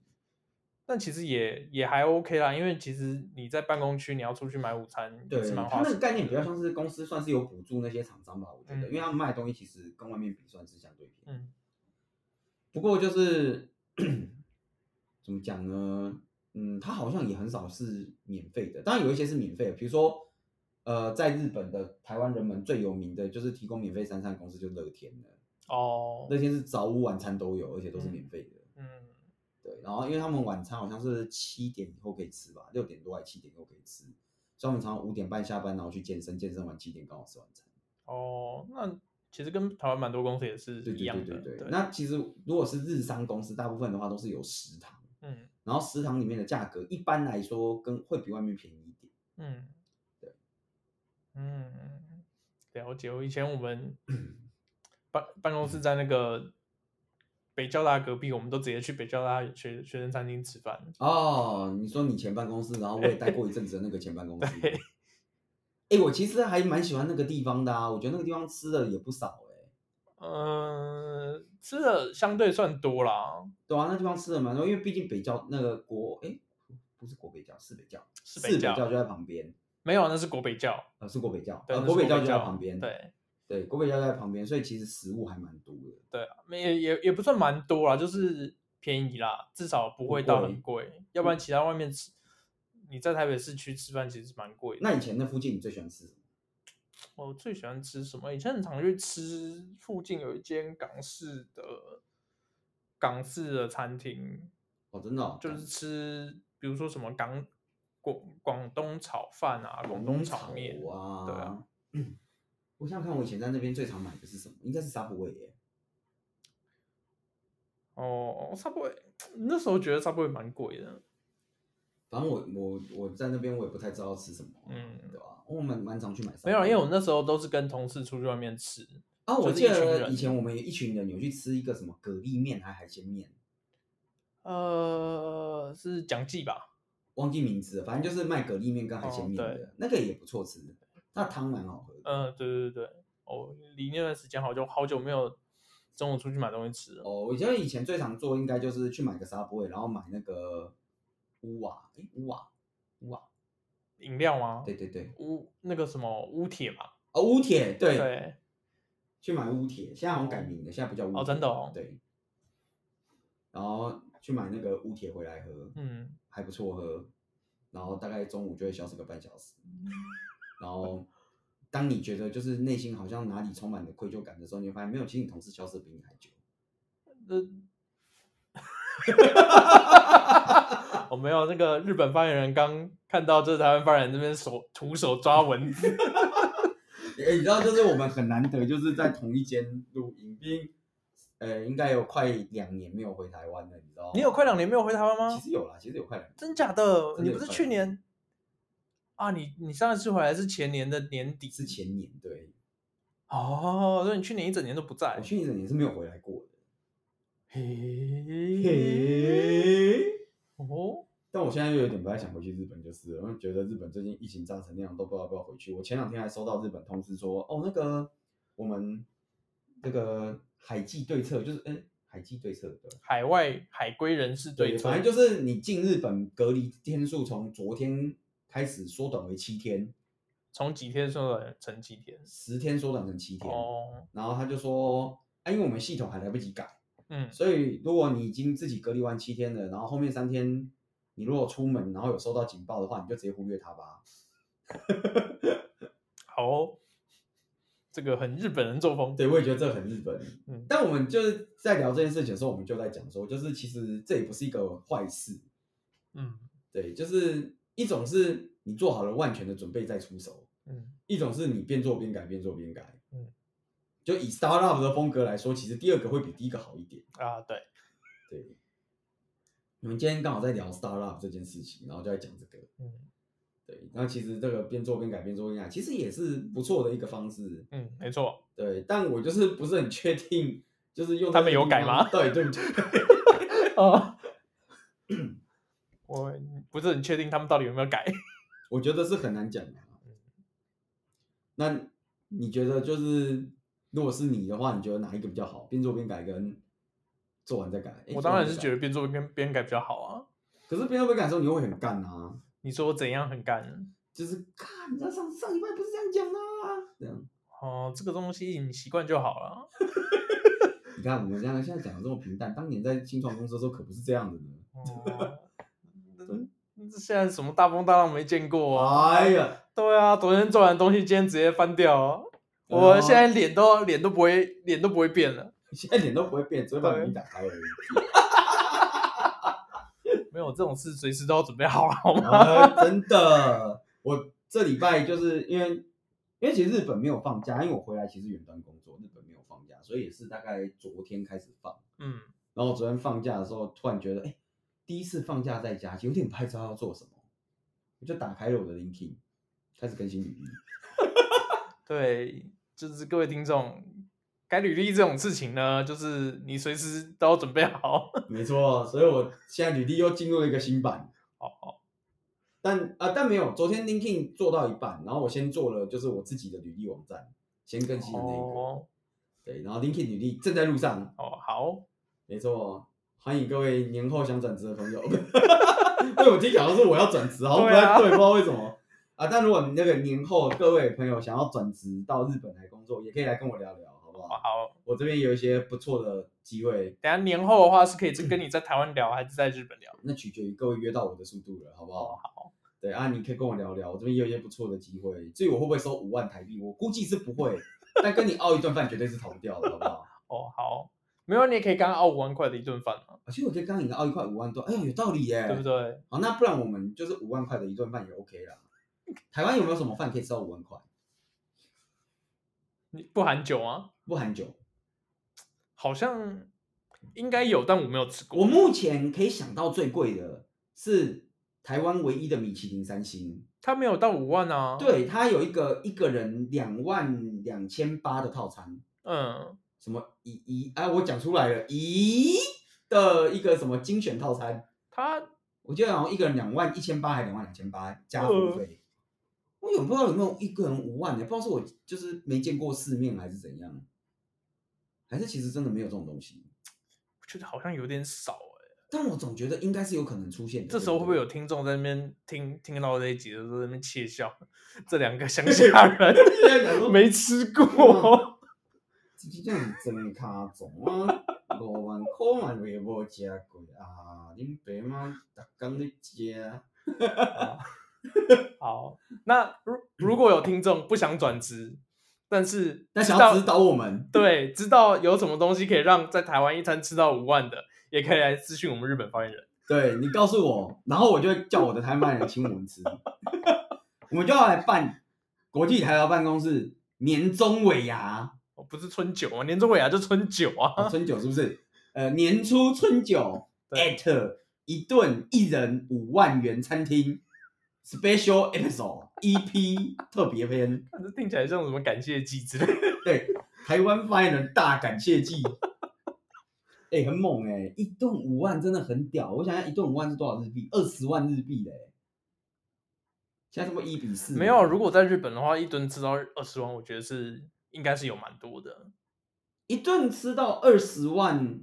但其实也也还 OK 啦，因为其实你在办公区，你要出去买午餐，
对，他那个概念比较像是公司算是有补助那些厂商吧，我觉得，嗯，因为他们卖的东西其实跟外面比算是相对便宜。嗯。不过就是 怎么讲呢？嗯，它好像也很少是免费的，当然有一些是免费的，比如说，呃，在日本的台湾人们最有名的就是提供免费三餐公司，就乐天了。哦，乐天是早午晚餐都有，而且都是免费的。嗯，对，然后因为他们晚餐好像是七点以后可以吃吧，六点多还七点以后可以吃，所以我们常常五点半下班，然后去健身，健身完七点刚好吃晚餐。
哦，那其实跟台湾蛮多公司也是一样的。
对对对对，对。那其实如果是日商公司，大部分的话都是有食堂。嗯，然后食堂里面的价格一般来说跟会比外面便宜一点。嗯，对，
嗯，了解。我以前我们 办办公室在那个北交大隔壁，我们都直接去北交大学学生餐厅吃饭。
哦，你说你前办公室，然后我也待过一阵子的那个前办公室。哎，我其实还蛮喜欢那个地方的啊，我觉得那个地方吃的也不少哎。
嗯，吃的相对算多啦。
对啊，那地方吃的蛮多，因为毕竟北郊那个国，哎，不是国北教，是北郊，
是北郊
就在旁边。
没有，那是国北教，
呃，是国北教，
对，
国北教就在旁边。
对，
对，国北教在旁边，所以其实食物还蛮多的。
对啊，也也也不算蛮多啦，就是便宜啦，至少不会到很贵。要不然其他外面吃，你在台北市区吃饭其实蛮贵的。
那以前那附近你最喜欢吃什么？
我最喜欢吃什么？以前很常去吃附近有一间港式的港式的餐厅。
哦，真的、哦？
就是吃，比如说什么港广广东炒饭啊，广东炒面
啊。
对啊。
我想想看，我以前在那边最常买的是什么？应该是 Subway 耶。
哦，Subway，那时候觉得 Subway 蛮贵的。
反正我我我在那边我也不太知道吃什么，嗯，对吧？我蛮蛮常去买。
没有，因为我那时候都是跟同事出去外面吃。
啊，我记得以前我们有一群人有去吃一个什么蛤蜊面还海鲜面，
呃，是蒋记吧？
忘记名字了，反正就是卖蛤蜊面跟海鲜面的，哦，那个也不错吃，那汤蛮好喝的。
嗯，对对对对，哦，离那段时间好久好久没有中午出去买东西吃了。
哦，我觉得以前最常做应该就是去买个 Subway，然后买那个。乌瓦，哎，乌瓦，乌瓦，
饮料吗？
对对对，
乌那个什么乌铁嘛，
哦，乌铁，对
对，
去买乌铁，现在好像改名了，现在不叫乌铁，
哦，真的哦，
对，然后去买那个乌铁回来喝，嗯，还不错喝，然后大概中午就会消失个半小时，然后当你觉得就是内心好像哪里充满了愧疚感的时候，你会发现没有，其实你同事消失比你还久，
我没有那个日本发言人刚看到这台湾发言人这边手徒手抓蚊子，
哎，你知道就是我们很难得就是在同一间录影，并呃应该有快两年没有回台湾了，你知道吗？
你有快两年没有回台湾吗？
其实有啦，其实有快两年，
真假的？你不是去年啊？你你上一次回来是前年的年底，
是前年对。
哦，所以你去年一整年都不在，
我去年一整年是没有回来过的。
嘿嘿。
哦，但我现在又有点不太想回去日本，就是了，因为觉得日本最近疫情炸成那样，都不知道要不要回去。我前两天还收到日本通知说，哦，那个我们这个海际对策，就是哎，海际对策的
海外海归人士对策，
反正就是你进日本隔离天数从昨天开始缩短为七天，
从几天缩短成七天，
十天缩短成七天。哦，然后他就说，啊，因为我们系统还来不及改，
嗯，
所以如果你已经自己隔离完七天了，然后后面三天你如果出门然后有收到警报的话，你就直接忽略它吧。
好、哦，这个很日本人作风。
对，我也觉得这很日本。
嗯，
但我们就是在聊这件事情的时候，我们就在讲说，就是其实这也不是一个坏事。
嗯，
对，就是一种是你做好了万全的准备再出手，
嗯，一
种是你边做边改，边做边改。
嗯，
就以 startup 的风格来说，其实第二个会比第一个好一点
啊。对，
对。我们今天刚好在聊 startup 这件事情，然后就在讲这个。
嗯。
对，那其实这个边做边改，边做边改，其实也是不错的一个方式。
嗯，没错。
对，但我就是不是很确定，就是用
他们有改吗？
对对不对？
哦，我不是很确定他们到底有没有改。
我觉得是很难讲的。那你觉得就是，如果是你的话，你觉得哪一个比较好？边做边改跟做完再改？
我当然是觉得边做边边改比较好啊。
可是边做边改的时候，你会很干啊。
你说我怎样很干？
就是看，你知道上上礼拜不是这样讲的啊，这样。
哦，这个东西你习惯就好了。
你看我们这样现在讲的这么平淡，当年在新创公司的时候可不是这样的呢。
哦，这现在什么大风大浪没见过啊？
哎呀，
对啊，昨天做完东西，今天直接翻掉。啊我现在脸都脸都不会脸都不会变了，
现在脸都不会变，只会把笔打开而已。
没有这种事，随时都要准备好了，好吗？
啊、真的，我这礼拜就是因为，因为其实日本没有放假，因为我回来其实远端工作，日本没有放假，所以也是大概昨天开始放。
嗯，
然后昨天放假的时候，突然觉得，哎，第一次放假在家，有点不太知道要做什么，我就打开了我的 LinkedIn，开始更新履历。
对，就是各位听众。改履历这种事情呢，就是你随时都要准备好。
没错，所以我现在履历又进入了一个新版。
哦哦，
但啊、呃，但没有，昨天 LinkedIn 做到一半，然后我先做了就是我自己的履历网站，先更新的那个。哦、对，然后 LinkedIn 履历正在路上。
哦，好，
没错，欢迎各位年后想转职的朋友。因为我听讲的是我要转职，好像不太对，不知道为什么啊。但如果你那个年后各位朋友想要转职到日本来工作，也可以来跟我聊聊。
好，
我这边有一些不错的机会。
等下年后的话是可以跟你在台湾聊，还是在日本聊？
那取决于各位约到我的速度了，好不好？
好，
对啊，你可以跟我聊聊，我这边也有一些不错的机会。至于我会不会收五万台币，我估计是不会，但跟你熬一顿饭绝对是逃不掉的，好不好？
哦，好，没有，你也可以刚刚熬五万块的一顿饭啊。
其实我觉得刚刚你熬一块五万多，哎呀，有道理耶，
对不对？
好，那不然我们就是五万块的一顿饭也 OK 啦。台湾有没有什么饭可以吃到五万块？
你不含酒吗？
不含酒。
好像应该有，但我没有吃过。
我目前可以想到最贵的是台湾唯一的米其林三星，
它没有到五万啊。
对，它有一个一个人两万两千八的套餐。
嗯，
什么一一哎，我讲出来了，一的一个什么精选套餐，
它
我记得好像一个人两万一千八还是两万两千八加服务费。我不知道有没有一个人五万的，不知道是我就是没见过世面还是怎样。还是其实真的没有这种东西，
我觉得好像有点少哎、欸，
但我总觉得应该是有可能出现的。
这时候会不会有听众在那边听听到这一集的时候在那边窃笑？这两个乡下人 没吃过，
这这样真卡总啊，五万块嘛也无吃过啊，恁爸妈逐工在吃。
好，那如如果有听众不想转职。但是，
但想要指导我们，
对，知道有什么东西可以让在台湾一餐吃到五万的，也可以来咨询我们日本发言人。
对，你告诉我，然后我就叫我的台湾人请我们吃，我们就要来办国际台劳办公室年终尾牙，
哦，不是春酒啊，年终尾牙就春酒啊，
哦，春酒是不是？呃，年初春酒，at 对一顿一人五万元餐厅。Special episode EP 特别篇，
这听起来像什么感谢祭之类的。
对，台湾发言人大感谢祭，哎、欸，很猛哎、欸，一顿五万真的很屌。我想想，一顿五万是多少日币？二十万日币嘞、欸。现在这么一比四？
没有，如果在日本的话，一顿吃到二十万，我觉得是应该是有蛮多的。
一顿吃到二十万，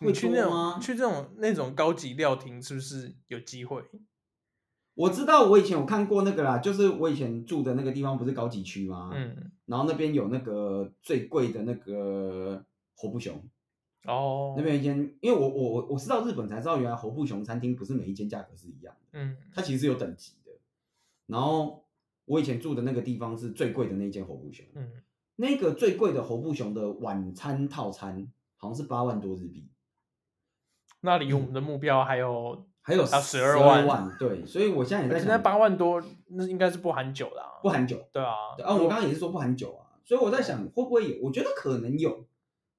你去那种去这种那种高级料亭，是不是有机会？
我知道，我以前有看过那个啦，就是我以前住的那个地方不是高级区吗？
嗯，
然后那边有那个最贵的那个活布熊。
哦，
那边一间，因为我我我我是到日本才知道，原来活布熊餐厅不是每一间价格是一样的，
嗯，
它其实是有等级的。然后我以前住的那个地方是最贵的那间活布熊，
嗯，
那个最贵的活布熊的晚餐套餐好像是八万多日币。
那离我们的目标还有、
嗯、还有
十二万，
万，对，所以我现在也在想，
现在八万多，那应该是不含酒的、啊，
不含酒，
对啊，
对啊，我刚刚也是说不含酒啊，所以我在想会不会有，我觉得可能有。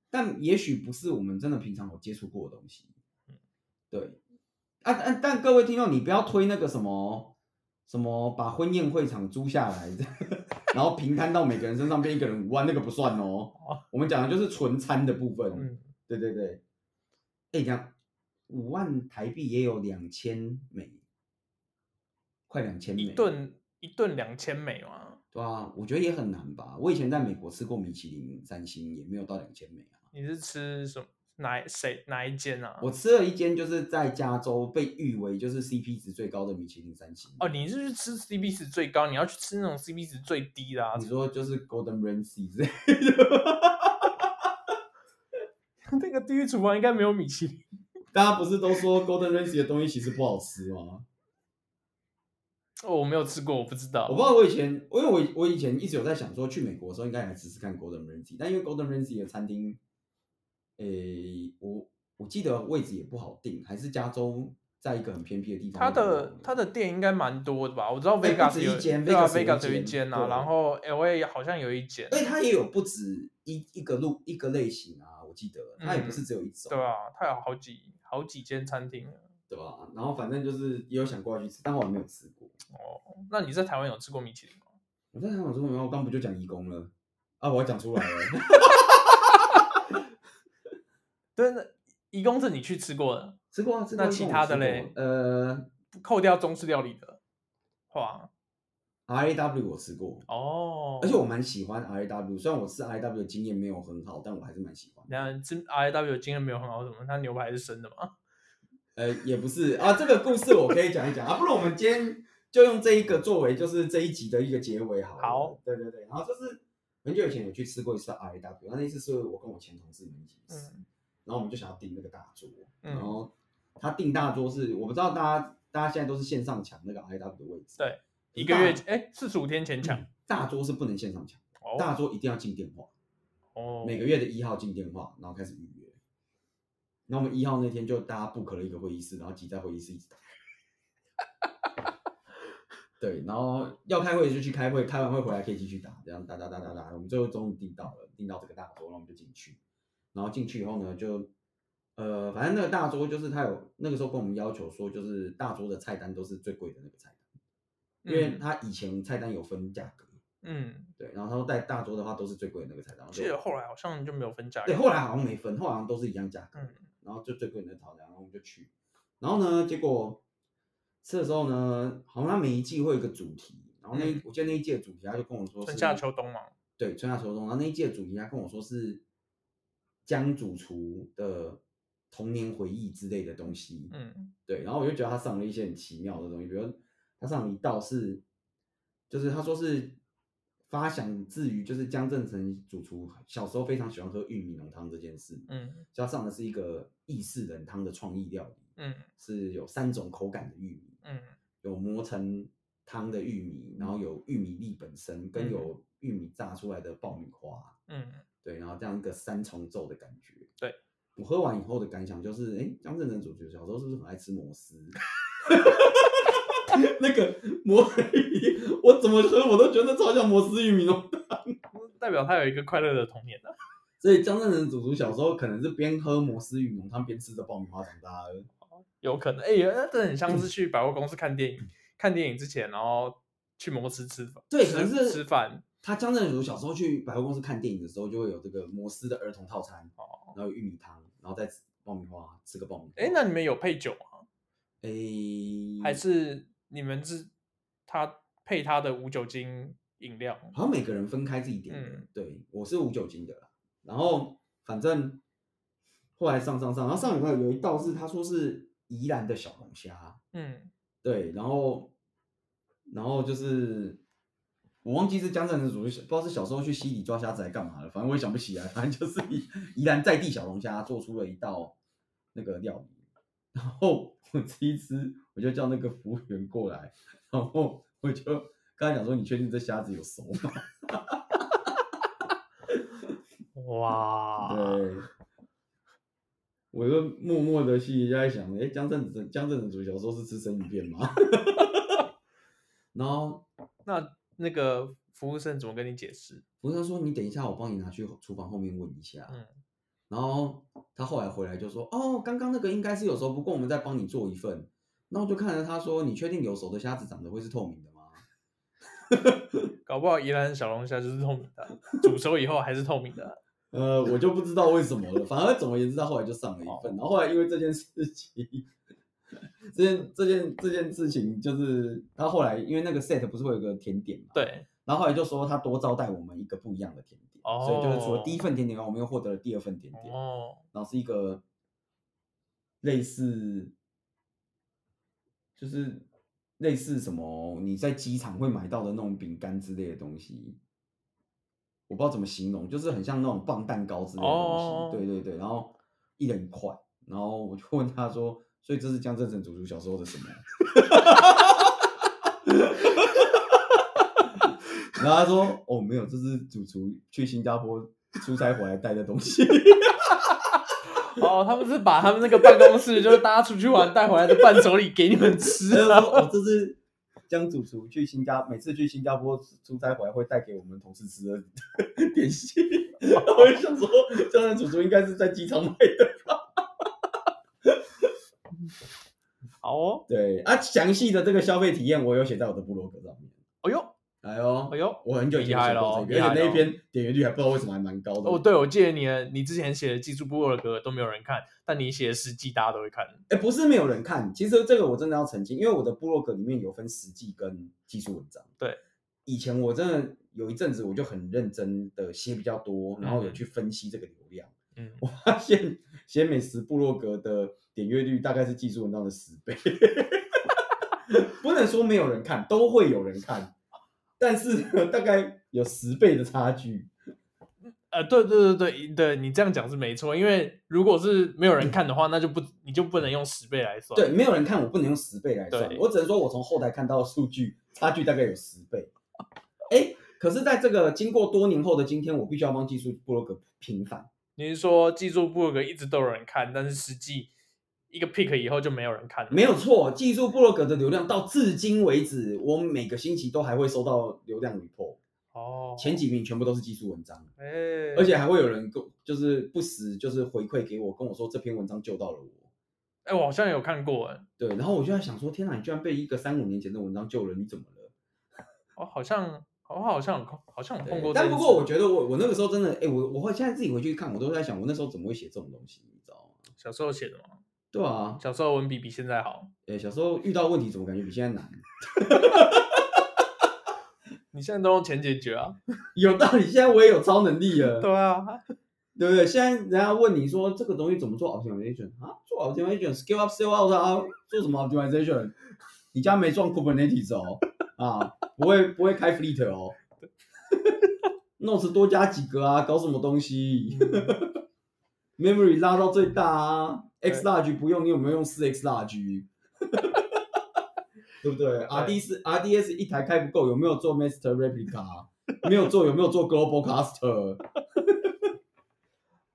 但也许不是我们真的平常有接触过的东西，对，啊啊！但各位听众，你不要推那个什么什么，把婚宴会场租下来，然后平摊到每个人身上变一个人五万，那个不算哦。我们讲的就是纯餐的部分，嗯，对对对。哎，讲五万台币也有两千美，快两千美，
一顿一顿两千美吗？
对啊，我觉得也很难吧。我以前在美国吃过米其林三星，也没有到两千美啊。
你是吃什么？哪谁哪一间啊？
我吃了一间，就是在加州被誉为就是 CP 值最高的米其林三星。
哦，你是去吃 CP 值最高？你要去吃那种 CP 值最低的啊？
你说就是 Golden Ramsay 之类 的？
那个地狱厨房应该没有米其林。
大家不是都说 Golden Ramsay 的东西其实不好吃吗？
哦，我没有吃过，我不知道。
我不知道我以前，因为我我以前一直有在想说，去美国的时候应该来试试看 Golden Ramsay，但因为 Golden Ramsay 的餐厅。诶、欸，我我记得位置也不好定，还是加州在一个很偏僻的地方。它
的它的店应该蛮多的吧？我知道 Vegas 有一间，对啊，Vegas 有一间啊，然后 LA 好像有一间。
哎，它也有不止一一个路一个类型啊，我记得它也不是只有一种。
嗯、对啊，它有好几好几间餐厅，
对吧？然后反正就是也有想过要去吃，但我还没有吃过。
哦，那你在台湾有吃过米其林吗？
我在台湾有吃过，我刚不就讲义工了啊？我要讲出来了。
对，那义工是你去吃过的，
吃过啊。吃过
那其他的嘞？
呃，
扣掉中式料理的话
，R A W 我吃过
哦，
而且我蛮喜欢 R A W。虽然我吃 R A W 的经验没有很好，但我还是蛮喜欢。
那吃 R A W 的经验没有很好，什么？它牛排是生的吗？
呃，也不是啊。这个故事我可以讲一讲啊。不如我们今天就用这一个作为就是这一集的一个结尾好了。
好，
对对对。然后就是很久以前有去吃过一次 R A W，那那次是我跟我前同事们一起吃。嗯然后我们就想要订那个大桌，嗯、然后他订大桌是我不知道大家大家现在都是线上抢那个 I W 的位置，
对，一个月哎四十五天前抢、
嗯，大桌是不能线上抢，哦、大桌一定要进电话，哦，每个月的一号进电话，然后开始预约。那我们一号那天就大家 book 了一个会议室，然后挤在会议室一直打，对，然后要开会就去开会，开完会回来可以继续打，这样打打打打打，我们最后终于订到了，订到这个大桌，然后我们就进去。然后进去以后呢，就，呃，反正那个大桌就是他有那个时候跟我们要求说，就是大桌的菜单都是最贵的那个菜单，因为他以前菜单有分价格，嗯，对，然后他说带大桌的话都是最贵的那个菜单。
记得后来好像就没有分价格，
对，后来好像没分，后来好像都是一样价格，嗯，然后就最贵的那套，然后我们就去，然后呢，结果吃的时候呢，好像他每一季会有一个主题，然后那、嗯、我记得那一季的主题他就跟我说是
春夏秋冬嘛，
对，春夏秋冬，然后那一季的主题他跟我说是。江主厨的童年回忆之类的东西，嗯，对，然后我就觉得他上了一些很奇妙的东西，比如他上了一道是，就是他说是发想自于就是江正成主厨小时候非常喜欢喝玉米浓汤这件事，嗯，加上的是一个意式冷汤的创意料理，嗯，是有三种口感的玉米，嗯，有磨成汤的玉米，然后有玉米粒本身，跟有玉米炸出来的爆米花，嗯。对，然后这样一个三重奏的感觉。
对，
我喝完以后的感想就是，哎，江正成主角小时候是不是很爱吃摩斯？那个摩斯玉米，我怎么喝我都觉得超像摩斯玉米浓汤，
代表他有一个快乐的童年的。
所以江正成祖祖小时候可能是边喝摩斯玉米浓汤边吃着爆米花长大的。
有可能，哎，那这很像是去百货公司看电影，嗯、看电影之前然后去摩斯吃饭，
对，可能是
吃饭。
他江正如小时候去百货公司看电影的时候，就会有这个摩斯的儿童套餐，哦，然后有玉米汤，然后再吃爆米花，吃个爆米花。
哎，那你们有配酒吗？
哎，
还是你们是他配他的无酒精饮料？
好像每个人分开自己点。嗯，对，我是无酒精的。然后反正后来上上上，然后上礼拜有一道是他说是宜兰的小龙虾。嗯，对，然后然后就是我忘记是江振成主厨，不知道是小时候去溪里抓虾子来干嘛了，反正我也想不起来。反正就是宜宜兰在地小龙虾做出了一道那个料理，然后我吃一吃，我就叫那个服务员过来，然后我就跟他讲说：“你确定这虾子有熟吗？”
哇，
对。我就默默的心里就在想，哎，江振子江振子主小时候是吃生鱼片吗？然后
那那个服务生怎么跟你解释？
服务生说：“你等一下，我帮你拿去厨房后面问一下。”嗯，然后他后来回来就说：“哦，刚刚那个应该是有熟，不过我们再帮你做一份。”然后我就看着他说：“你确定有熟的虾子长得会是透明的吗？”
搞不好宜兰小龙虾就是透明的，煮熟以后还是透明的。
呃，我就不知道为什么了。反而总而言之，他后来就上了一份。然后后来因为这件事情，这件这件这件事情就是他后来因为那个 set 不是会有个甜点嘛？
对。
然后后来就说他多招待我们一个不一样的甜点，哦、所以就是除了第一份甜点，我们又获得了第二份甜点。哦。然后是一个类似，就是类似什么你在机场会买到的那种饼干之类的东西。我不知道怎么形容，就是很像那种棒蛋糕之类的东西，oh. 对对对，然后一人一块，然后我就问他说，所以这是江振成主厨小时候的什么？然后他说，哦，没有，这是主厨去新加坡出差回来带的东西。
哦，他们是把他们那个办公室，就是大家出去玩带回来的伴手礼给你们吃了。
哦，这是。江主厨去新加，每次去新加坡出差回来会带给我们同事吃的点心。我就想说，江南主厨应该是在机场买的吧？
好哦，
对啊，详细的这个消费体验我有写在我的部落格上面。
哎呦！
哎呦，
哎呦，
我很久以前写过这个，而且那一篇点阅率还不知道为什么还蛮高的。
哦，对，我记得你，你之前写的技术部落格都没有人看，但你写的实际大家都会看。
哎，不是没有人看，其实这个我真的要澄清，因为我的部落格里面有分实际跟技术文章。
对，
以前我真的有一阵子我就很认真的写比较多，然后有去分析这个流量。嗯，我发现写美食部落格的点阅率大概是技术文章的十倍，不能说没有人看，都会有人看。但是 大概有十倍的差距，
呃，对对对对对，你这样讲是没错，因为如果是没有人看的话，那就不你就不能用十倍来算。
对，没有人看，我不能用十倍来算，我只能说我从后台看到的数据差距大概有十倍。哎，可是在这个经过多年后的今天，我必须要帮技术部落格平反。
你是说技术部落格一直都有人看，但是实际？一个 pick 以后就没有人看了，
没有错。技术部落格的流量到至今为止，我每个星期都还会收到流量 report。哦，前几名全部都是技术文章，哎，而且还会有人跟就是不时就是回馈给我，跟我说这篇文章救到了我。
哎，我好像有看过，哎，
对，然后我就在想说，天哪，你居然被一个三五年前的文章救了，你怎么了？
哦，好像，我好像好像碰过。
但不过我觉得我我那个时候真的，哎，我我会现在自己回去看，我都在想，我那时候怎么会写这种东西，你知道吗？
小时候写的吗？
对啊，
小时候文笔比现在好。
哎，小时候遇到问题怎么感觉比现在难？
你现在都用钱解决啊？
有道理，现在我也有超能力了。
对啊，
对不对？现在人家问你说这个东西怎么做 optimization 啊？做 optimization，scale up scale out 啊？做什么 optimization？你家没装 Kubernetes 哦？啊，不会不会开 fleet 哦 Notes 多加几个啊？搞什么东西？Memory 拉到最大啊，X large 不用，你有没有用四 X large？对不对？RD RDS 一台开不够，有没有做 Master Replica？没有做，有没有做 Global Cluster？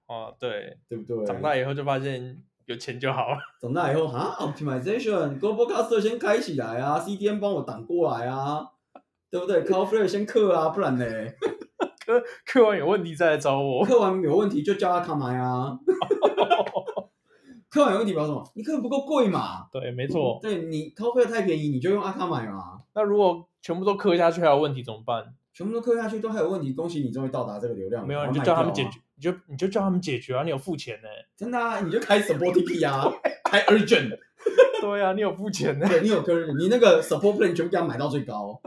哦，对，
对不对？
长大以后就发现有钱就好了。
长大以后啊，Optimization Global Cluster 先开起来啊，CDN 帮我挡过来啊，对不对？Cloudflare 先克啊，不然呢？
刻刻完有问题再来找我，
刻完有问题就叫他干嘛呀？刻完有问题表示什么？你刻的不够贵嘛？
对，没错。
对，你 Cloudflare 太便宜，你就用阿卡买嘛。
那如果全部都刻下去还有问题怎么办？
全部都刻下去都还有问题，恭喜你终于到达这个流量。
没有，你就叫他们解决，你就你就叫他们解决啊！你有付钱呢。
真的啊？你就开 support TP 啊，开 urgent。
对啊，你有付钱呢。
对，你有 urgent，你那个 support plan 全部给他买到最高。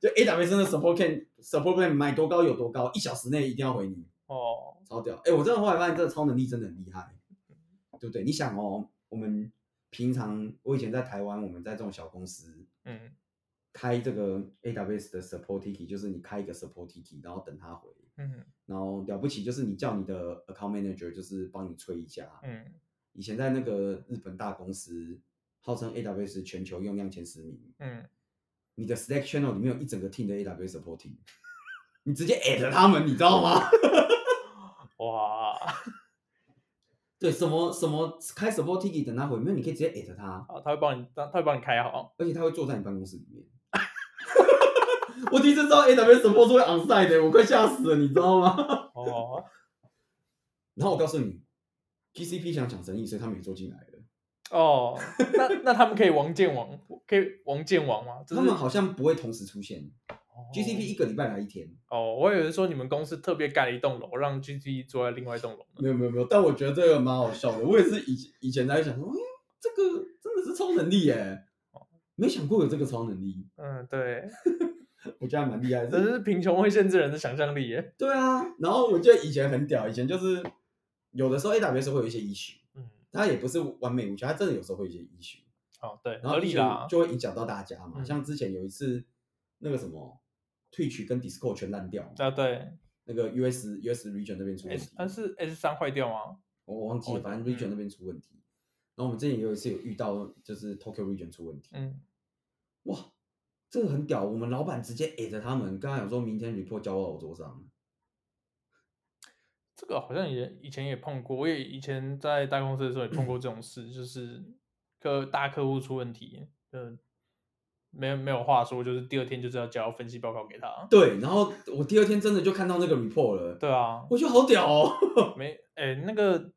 就 AWS 的 support can support plan 买多高有多高，一小时内一定要回你哦，超屌！哎、欸，我真的后来发现这个超能力真的很厉害，对不对？你想哦，我们平常我以前在台湾，我们在这种小公司，嗯，开这个 AWS 的 support ticket，就是你开一个 support ticket，然后等他回。
嗯。
然后了不起就是你叫你的 account manager，就是帮你催一下。
嗯。
以前在那个日本大公司，号称 AWS 全球用量前十名。
嗯。
你的 stack channel 里面有一整个 team 的 AWS support team，你直接 at 他们，你知道吗？
哇。
对，什么什么开 support ticket 等他回，没有，你可以直接 at 他，
他会帮你，他会帮你开好，
而且他会坐在你办公室里面。我第一次知道 AWS support 是会 onsite 的，我快吓死了，你知道吗？
哦。
然后我告诉你，GCP 想抢生意，所以他们也做进来了。
哦，那那他们可以王建王，可以王建王吗？
他们好像不会同时出现。GCP 一个礼拜来一天
哦，我以为说你们公司特别盖了一栋楼，让 GCP 住在另外一栋楼。
没有没有没有，但我觉得这个蛮好笑的。我也是以以前在想说，哎，这个真的是超能力耶，没想过有这个超能力。
嗯，对，
我觉得还蛮厉害的。
只是贫穷会限制人的想象力耶。
对啊，然后我记得以前很屌，以前就是有的时候 AWS 会有一些 issue，嗯，它也不是完美无缺，它真的有时候会有一些 issue。
哦，对，
然后就会影响到大家嘛。像之前有一次那个什么。Twitch 跟 Discord 全烂掉
啊！对，
那个 US US region 那边出问题，
但是 S 三坏掉吗？
我我忘记了，反正 region 那边出问题。然后我们之前也有一次有遇到，就是 Tokyo region 出问题。嗯，哇，这个很屌！我们老板直接 at 他们，刚刚有说明天 report 交到我桌上。
这个好像也以前也碰过，我也以前在大公司的时候也碰过这种事，就是客大客户出问题，嗯。没有没有话说，就是第二天就是要交分析报告给他。
对，然后我第二天真的就看到那个 report 了。对啊，我觉得好屌哦。
没，哎，那个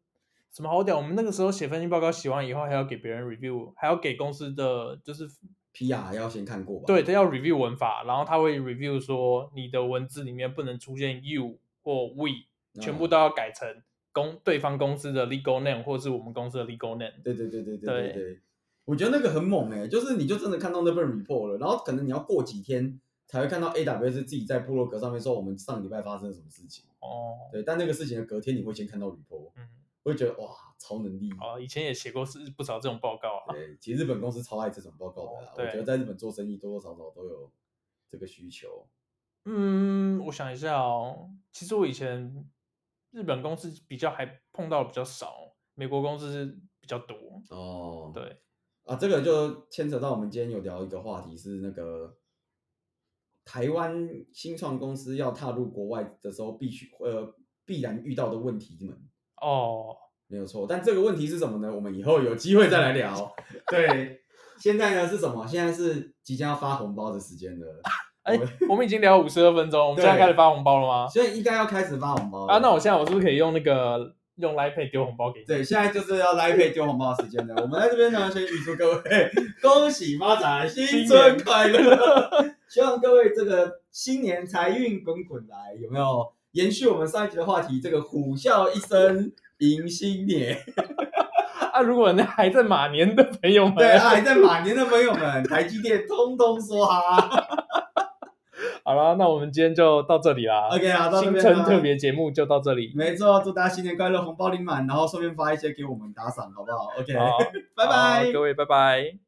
什么好屌？我们那个时候写分析报告，写完以后还要给别人 review，还要给公司的就是
PR 要先看过吧？
对，他要 review 文法，然后他会 review 说你的文字里面不能出现 you 或 we，全部都要改成公对方公司的 legal name 或是我们公司的 legal name。
对对对对对对对。我觉得那个很猛哎、欸，就是你就真的看到那份 report 了，然后可能你要过几天才会看到 AWS 自己在部落格上面说我们上礼拜发生了什么事情。哦，对，但那个事情的隔天你会先看到 report，嗯，会觉得哇超能力。
哦，以前也写过是不少这种报告啊，
对，其实日本公司超爱这种报告的啦，哦、我觉得在日本做生意多多少少都有这个需求。
嗯，我想一下哦，其实我以前日本公司比较还碰到比较少，美国公司比较多哦，对。
啊，这个就牵扯到我们今天有聊一个话题，是那个台湾新创公司要踏入国外的时候必须呃必然遇到的问题们。
哦，
没有错，但这个问题是什么呢？我们以后有机会再来聊。对，现在呢是什么？现在是即将要发红包的时间了。
哎，我们已经聊五十二分钟，我们现在开始发红包了吗？
所以应该要开始发红包了。
啊，那我现在我是不是可以用那个？用 Line Pay 丢红包给你。
对，现在就是要 Line Pay 丢红包的时间了。我们在这边呢，先预祝各位恭喜发财，新春快乐！希望各位这个新年财运滚滚来，有没有？延续我们上一集的话题，这个虎啸一声迎新年。
啊，如果呢还在马年的朋友们，
对，啊、还在马年的朋友们，台积电通通说哈。
好了，那我们今天就到这里啦。
OK 啊，
新春特别节目就到这里。
没错，祝大家新年快乐，红包领满，然后顺便发一些给我们打赏，好不好？OK，
好，拜拜，各位，拜拜。